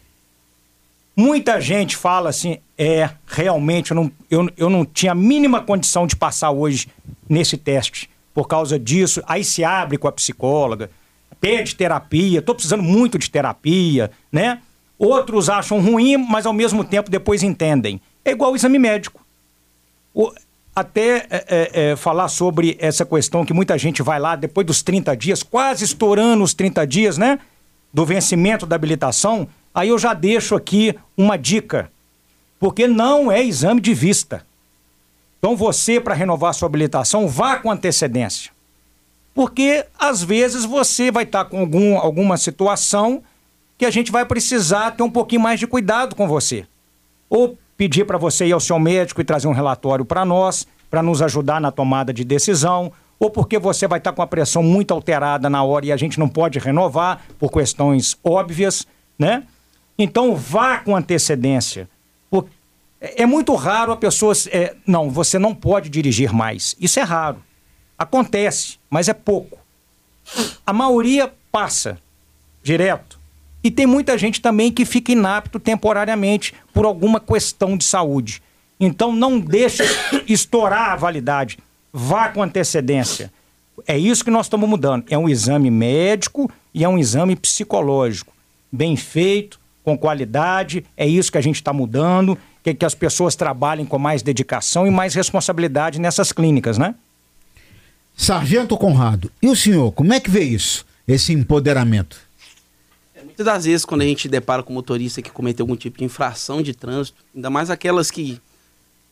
Muita gente fala assim: é, realmente, eu não, eu, eu não tinha a mínima condição de passar hoje nesse teste por causa disso. Aí se abre com a psicóloga, pede terapia, estou precisando muito de terapia, né? Outros acham ruim, mas ao mesmo tempo depois entendem. É igual o exame médico. O, até é, é, é, falar sobre essa questão que muita gente vai lá depois dos 30 dias, quase estourando os 30 dias, né? Do vencimento da habilitação. Aí eu já deixo aqui uma dica. Porque não é exame de vista. Então você, para renovar sua habilitação, vá com antecedência. Porque às vezes você vai estar tá com algum, alguma situação que a gente vai precisar ter um pouquinho mais de cuidado com você. Ou pedir para você ir ao seu médico e trazer um relatório para nós, para nos ajudar na tomada de decisão, ou porque você vai estar tá com a pressão muito alterada na hora e a gente não pode renovar por questões óbvias, né? Então vá com antecedência. É, muito raro a pessoa. É, não, você não pode dirigir mais. Isso é raro. Acontece, mas é pouco. A maioria passa direto. E tem muita gente também que fica inapto temporariamente por alguma questão de saúde. Então não deixe estourar a validade. Vá com antecedência. É isso que nós estamos mudando. É um exame médico e é um exame psicológico. Bem feito, com qualidade. É isso que a gente está mudando. Que, que as pessoas trabalhem com mais dedicação e mais responsabilidade nessas clínicas, né? Sargento Conrado, e o senhor, como é que vê isso, esse empoderamento? Muitas das vezes, quando a gente depara com motorista que cometeu algum tipo de infração de trânsito, ainda mais aquelas que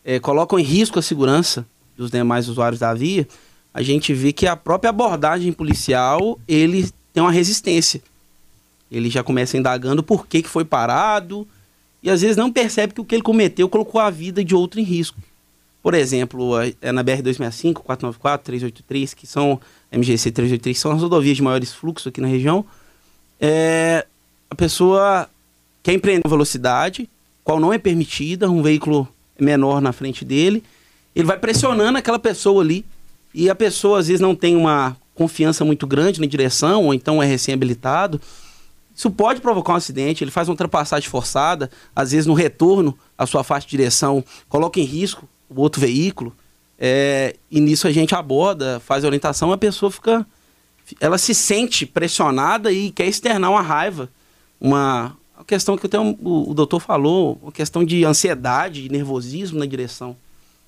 é, colocam em risco a segurança dos demais usuários da via, a gente vê que a própria abordagem policial, ele tem uma resistência. Ele já começa indagando por que, que foi parado, e às vezes não percebe que o que ele cometeu colocou a vida de outro em risco. Por exemplo, é na BR-265, 494, 383, que são MGC 383, são as rodovias de maiores fluxos aqui na região. É, a pessoa quer empreender velocidade, qual não é permitida, um veículo menor na frente dele, ele vai pressionando aquela pessoa ali, e a pessoa às vezes não tem uma confiança muito grande na direção, ou então é recém-habilitado. Isso pode provocar um acidente, ele faz uma ultrapassagem forçada, às vezes no retorno à sua faixa de direção, coloca em risco o outro veículo. É, e nisso a gente aborda, faz a orientação, a pessoa fica. Ela se sente pressionada e quer externar uma raiva uma, questão que até o, o doutor falou, uma questão de ansiedade, de nervosismo na direção.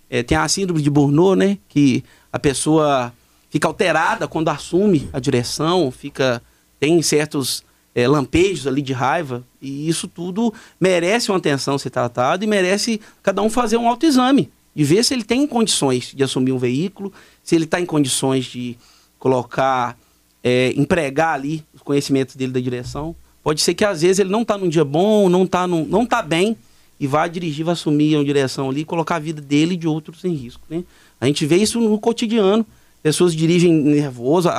É, tem a síndrome de Burnout, né? Que a pessoa fica alterada quando assume a direção, fica tem certos é, lampejos ali de raiva, e isso tudo merece uma atenção ser tratado e merece cada um fazer um autoexame, de ver se ele tem condições de assumir um veículo, se ele está em condições de colocar, é, empregar ali os conhecimentos dele da direção. Pode ser que às vezes ele não está num dia bom, não está não tá bem e vai dirigir, vai assumir uma direção ali e colocar a vida dele e de outros em risco. Né? A gente vê isso no cotidiano. Pessoas dirigem nervoso.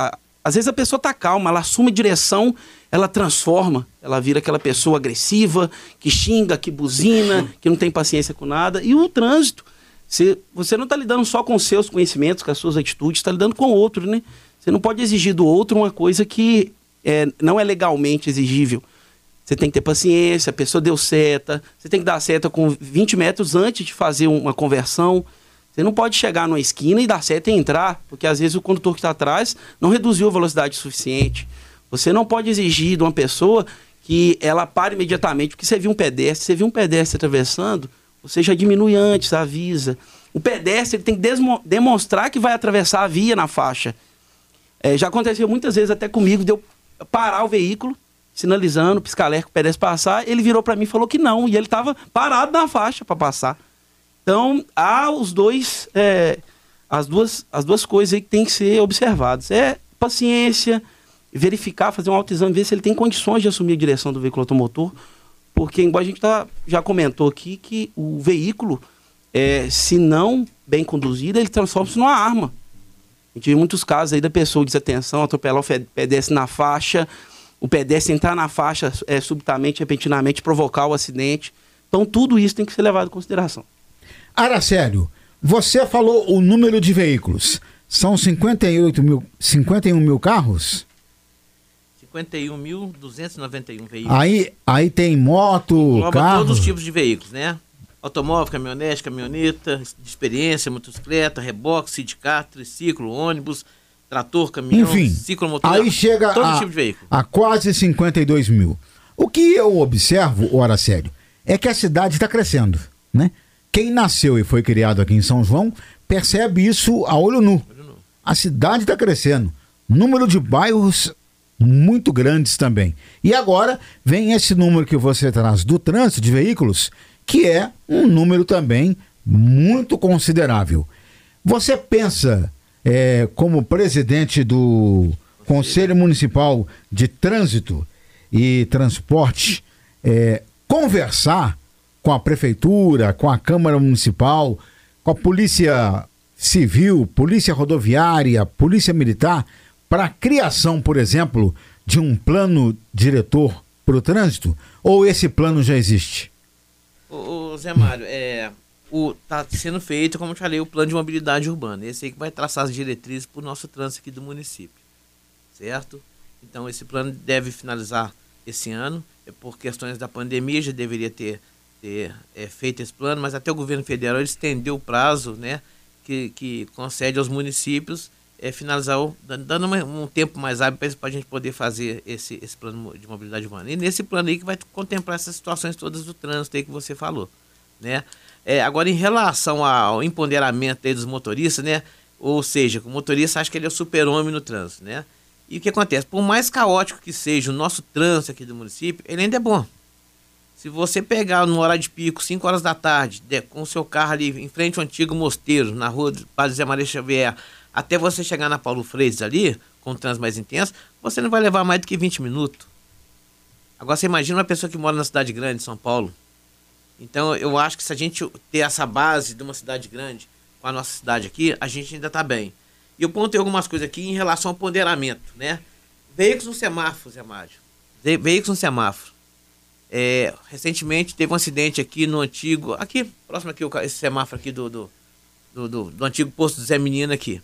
Às vezes a pessoa está calma, ela assume a direção, ela transforma, ela vira aquela pessoa agressiva, que xinga, que buzina, que não tem paciência com nada. E o trânsito, você, você não está lidando só com seus conhecimentos, com as suas atitudes, está lidando com o outro, né? Você não pode exigir do outro uma coisa que é, não é legalmente exigível. Você tem que ter paciência, a pessoa deu seta, você tem que dar seta com 20 metros antes de fazer uma conversão. Você não pode chegar numa esquina e dar seta e entrar, porque às vezes o condutor que está atrás não reduziu a velocidade suficiente. Você não pode exigir de uma pessoa que ela pare imediatamente, porque você viu um pedestre, você viu um pedestre atravessando, você já diminui antes, avisa. O pedestre ele tem que demonstrar que vai atravessar a via na faixa. É, já aconteceu muitas vezes até comigo de eu parar o veículo, sinalizando, pisca-alerta, o pedestre passar. Ele virou para mim e falou que não, e ele estava parado na faixa para passar. Então, há os dois, é, as, duas, as duas coisas aí que tem que ser observadas. É paciência, verificar, fazer um autoexame, ver se ele tem condições de assumir a direção do veículo automotor, porque, embora a gente tá, já comentou aqui que o veículo, é, se não bem conduzido, ele transforma-se numa arma. A gente vê muitos casos aí da pessoa desatenção, atropelar o pedestre na faixa, o pedestre entrar na faixa é, subitamente, repentinamente, provocar o acidente. Então, tudo isso tem que ser levado em consideração. Aracélio, você falou o número de veículos. São 58 mil, 51 mil carros? 51.291 veículos. Aí, aí tem moto, Engloba carro. todos os tipos de veículos, né? Automóvel, caminhonete, caminhoneta, de experiência, motocicleta, reboque, sindicato, triciclo, ônibus, trator, caminhão, Enfim, ciclomotor. aí chega todo a, tipo de veículo. a quase 52 mil. O que eu observo, o Aracélio, é que a cidade está crescendo, né? Quem nasceu e foi criado aqui em São João percebe isso a olho nu. A cidade está crescendo. Número de bairros muito grandes também. E agora vem esse número que você traz do trânsito de veículos, que é um número também muito considerável. Você pensa, é, como presidente do Conselho Municipal de Trânsito e Transporte, é, conversar com a Prefeitura, com a Câmara Municipal, com a Polícia Civil, Polícia Rodoviária, Polícia Militar, para a criação, por exemplo, de um plano diretor para o trânsito? Ou esse plano já existe? Ô, ô, Zé Mário, é, o, tá sendo feito, como eu te falei, o plano de mobilidade urbana. Esse aí que vai traçar as diretrizes para o nosso trânsito aqui do município. Certo? Então esse plano deve finalizar esse ano. É por questões da pandemia já deveria ter, ter é, feito esse plano, mas até o governo federal estendeu o prazo, né? Que, que concede aos municípios é, finalizar, dando uma- um tempo mais hábil para a gente poder fazer esse, esse plano de mobilidade urbana. E nesse plano aí que vai contemplar essas situações todas do trânsito aí que você falou, né? É, agora, em relação ao empoderamento aí dos motoristas, né? Ou seja, o motorista acha que ele é o super-homem no trânsito, né? E o que acontece? Por mais caótico que seja o nosso trânsito aqui do município, ele ainda é bom. Se você pegar no horário de pico, 5 horas da tarde, de- com o seu carro ali em frente ao antigo mosteiro, na rua do Padre Zé Maria Xavier, até você chegar na Paulo Freires ali, com trânsito mais intenso, você não vai levar mais do que 20 minutos. Agora você imagina uma pessoa que mora na cidade grande, São Paulo. Então eu acho que se a gente ter essa base de uma cidade grande com a nossa cidade aqui, a gente ainda está bem. E eu pontei algumas coisas aqui em relação ao ponderamento, né? Veículos no semáforo, Zé Mário. Ve- Veículos no semáforo. É, recentemente teve um acidente aqui no antigo, aqui, próximo aqui, esse semáforo aqui do, do, do, do- do antigo posto do Zé Menino aqui.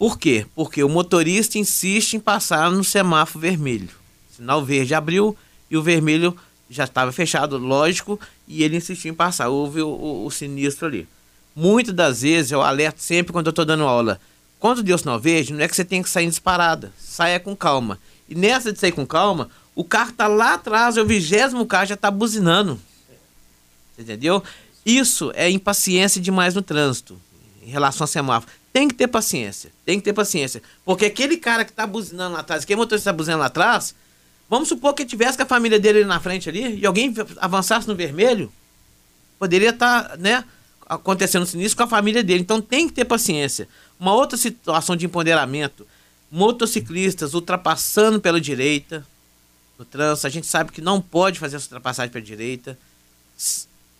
Por quê? Porque o motorista insiste em passar no semáforo vermelho. Sinal verde abriu e o vermelho já estava fechado, lógico, e ele insistiu em passar. Houve o, o- o sinistro ali. Muitas das vezes eu alerto sempre quando eu estou dando aula. Quando deu sinal verde, não é que você tem que sair disparada. Saia com calma. E nessa de sair com calma, o carro tá lá atrás, o vigésimo carro já tá buzinando. Entendeu? Isso é impaciência demais no trânsito, em relação a semáforo. Tem que ter paciência, tem que ter paciência. Porque aquele cara que tá buzinando lá atrás, aquele motorista tá buzinando lá atrás, vamos supor que tivesse com a família dele ali na frente ali, e alguém avançasse no vermelho, poderia estar, né, acontecendo sinistro com a família dele. Então tem que ter paciência. Uma outra situação de empoderamento, motociclistas ultrapassando pela direita no trânsito, a gente sabe que não pode fazer essa ultrapassagem pela direita.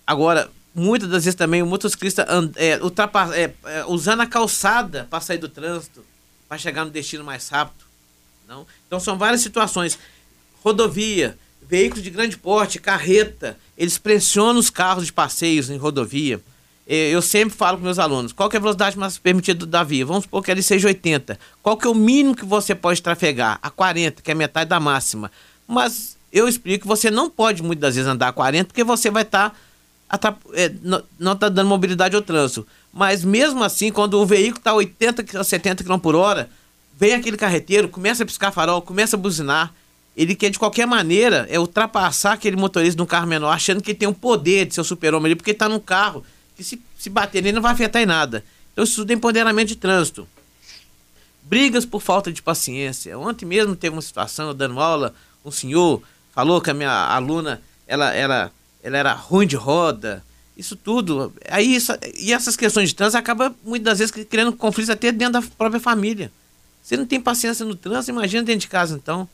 Agora, muitas das vezes também o motociclista é, é, é, usando a calçada para sair do trânsito, para chegar no destino mais rápido. Não? Então são várias situações. Rodovia, veículos de grande porte, carreta, eles pressionam os carros de passeios em rodovia. Eh, Eu sempre falo com meus alunos, qual é a velocidade mais permitida da via? Vamos supor que ele seja 80. Qual que é o mínimo que você pode trafegar? A 40, que é metade da máxima. Mas eu explico que você não pode muitas das vezes andar a 40, porque você vai estar não está dando mobilidade ao trânsito. Mas mesmo assim, quando o veículo está 80, a 70 km por hora, vem aquele carreteiro, começa a piscar farol, começa a buzinar. Ele quer de qualquer maneira é ultrapassar aquele motorista de um carro menor, achando que ele tem o poder de ser o super-homem ali, porque está num carro que se, se bater nele não vai afetar em nada. Então isso tudo é empoderamento de trânsito. Brigas por falta de paciência. Ontem mesmo teve uma situação, dando aula, um senhor falou que a minha aluna ela, ela, ela era ruim de roda. Isso tudo. Aí isso, e essas questões de trânsito acabam muitas das vezes criando conflitos até dentro da própria família. Você não tem paciência no trânsito, imagina dentro de casa então.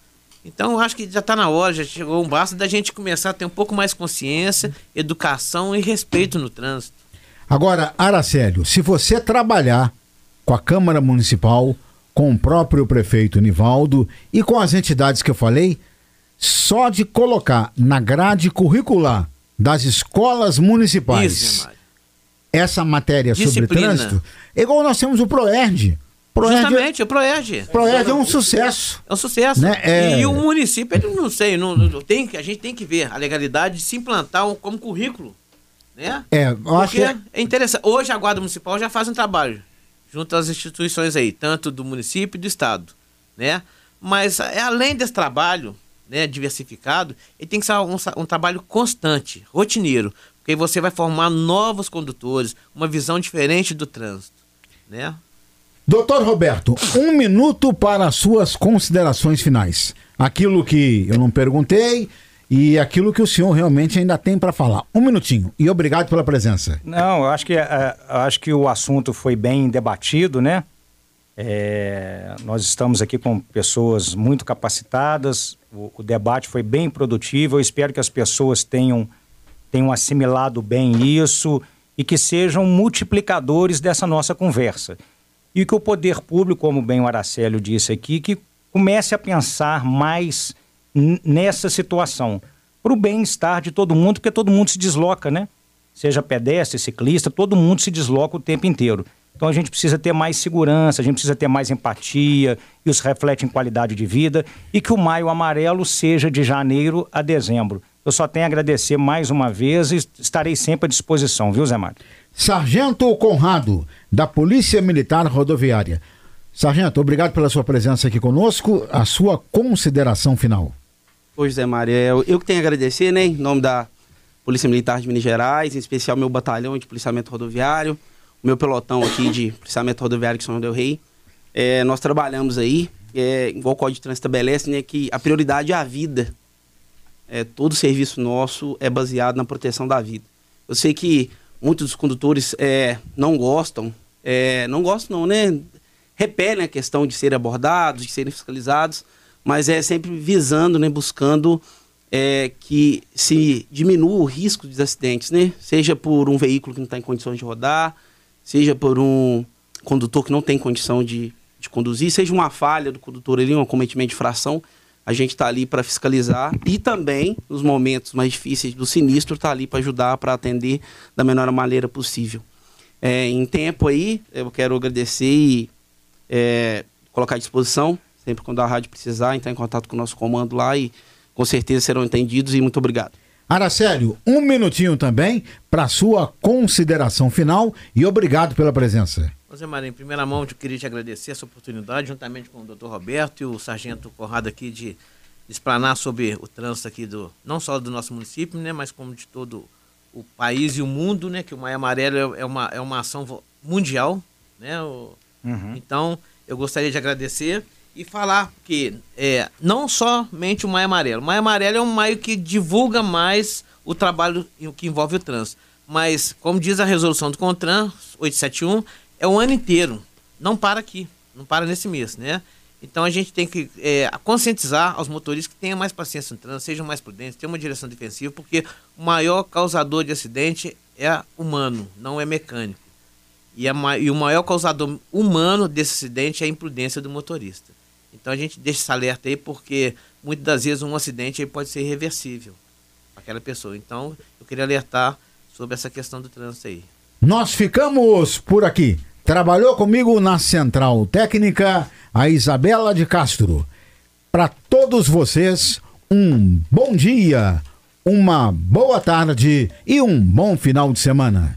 Então eu acho que já está na hora, já chegou um basta da gente começar a ter um pouco mais consciência, educação e respeito no trânsito. Agora, Aracélio, se você trabalhar com a Câmara Municipal, com o próprio prefeito Nivaldo e com as entidades que eu falei, só de colocar na grade curricular das escolas municipais Isso, essa matéria sobre Disciplina. trânsito, é igual nós temos o ProERD. ProERD, Justamente, o Proerge. ProERD é um sucesso. É um sucesso. Né? É- E o município, ele não sei, não, não- tem, a gente tem que ver a legalidade de se implantar um- como currículo. Né? É, eu acho Porque que é- é interessante. Hoje a Guarda Municipal já faz um trabalho junto às instituições aí, tanto do município e do estado, né? Mas é, além desse trabalho, né, diversificado, ele tem que ser um, um trabalho constante, rotineiro, porque aí você vai formar novos condutores, uma visão diferente do trânsito, né? Doutor Roberto, um minuto para as suas considerações finais. Aquilo que eu não perguntei e aquilo que o senhor realmente ainda tem para falar. Um minutinho e obrigado pela presença. Não, eu acho que, eh, eu acho que o assunto foi bem debatido, né? É, nós estamos aqui com pessoas muito capacitadas, o, o debate foi bem produtivo, eu espero que as pessoas tenham, tenham assimilado bem isso e que sejam multiplicadores dessa nossa conversa. E que o poder público, como bem o Aracélio disse aqui, que comece a pensar mais nessa situação, para o bem-estar de todo mundo, porque todo mundo se desloca, né? Seja pedestre, ciclista, todo mundo se desloca o tempo inteiro. Então a gente precisa ter mais segurança, a gente precisa ter mais empatia, isso reflete em qualidade de vida, e que o Maio Amarelo seja de janeiro a dezembro. Eu só tenho a agradecer mais uma vez e estarei sempre à disposição, viu, Zé Mário? Sargento Conrado, da Polícia Militar Rodoviária. Sargento, obrigado pela sua presença aqui conosco. A sua consideração final. Ô, José Mário, é, eu eu que tenho a agradecer, né, em nome da Polícia Militar de Minas Gerais, em especial meu batalhão de policiamento rodoviário, meu pelotão aqui de policiamento rodoviário de São del Rei. É, nós trabalhamos aí, é, igual o Código de Trânsito estabelece, né, que a prioridade é a vida. É, todo serviço nosso é baseado na proteção da vida. Eu sei que muitos dos condutores é, não gostam, é, não gostam não, né? Repelem a questão de serem abordados, de serem fiscalizados, mas é sempre visando, né, buscando é, que se diminua o risco dos acidentes, né? Seja por um veículo que não está em condições de rodar, seja por um condutor que não tem condição de, de conduzir, seja uma falha do condutor ali, um acometimento de fração, a gente está ali para fiscalizar e também, nos momentos mais difíceis do sinistro, está ali para ajudar, para atender da melhor maneira possível. É, em tempo aí, eu quero agradecer e é, colocar à disposição, sempre quando a rádio precisar, entrar em contato com o nosso comando lá e com certeza serão entendidos e muito obrigado. Aracélio, um minutinho também para sua consideração final e obrigado pela presença. José Maria, em primeira mão, eu queria te agradecer essa oportunidade, juntamente com o doutor Roberto e o sargento Conrado aqui, de explanar sobre o trânsito aqui, do, não só do nosso município, né, mas como de todo o país e o mundo, né, que o Maio Amarelo é, é uma, é uma ação mundial, né, o- então eu gostaria de agradecer e falar que é, não somente o Maio Amarelo, o Maio Amarelo é um maio que divulga mais o trabalho que envolve o trânsito, mas como diz a resolução do CONTRAN 871, é o ano inteiro, não para aqui, não para nesse mês, né? Então a gente tem que é, conscientizar aos motoristas que tenham mais paciência no trânsito, sejam mais prudentes, tenham uma direção defensiva, porque o maior causador de acidente é humano, não é mecânico. E, a e o maior causador humano desse acidente é a imprudência do motorista. Então a gente deixa esse alerta aí, porque muitas das vezes um acidente aí pode ser irreversível para aquela pessoa. Então eu queria alertar sobre essa questão do trânsito aí. Nós ficamos por aqui. Trabalhou comigo na Central Técnica a Isabela de Castro. Para todos vocês, um bom dia, uma boa tarde e um bom final de semana.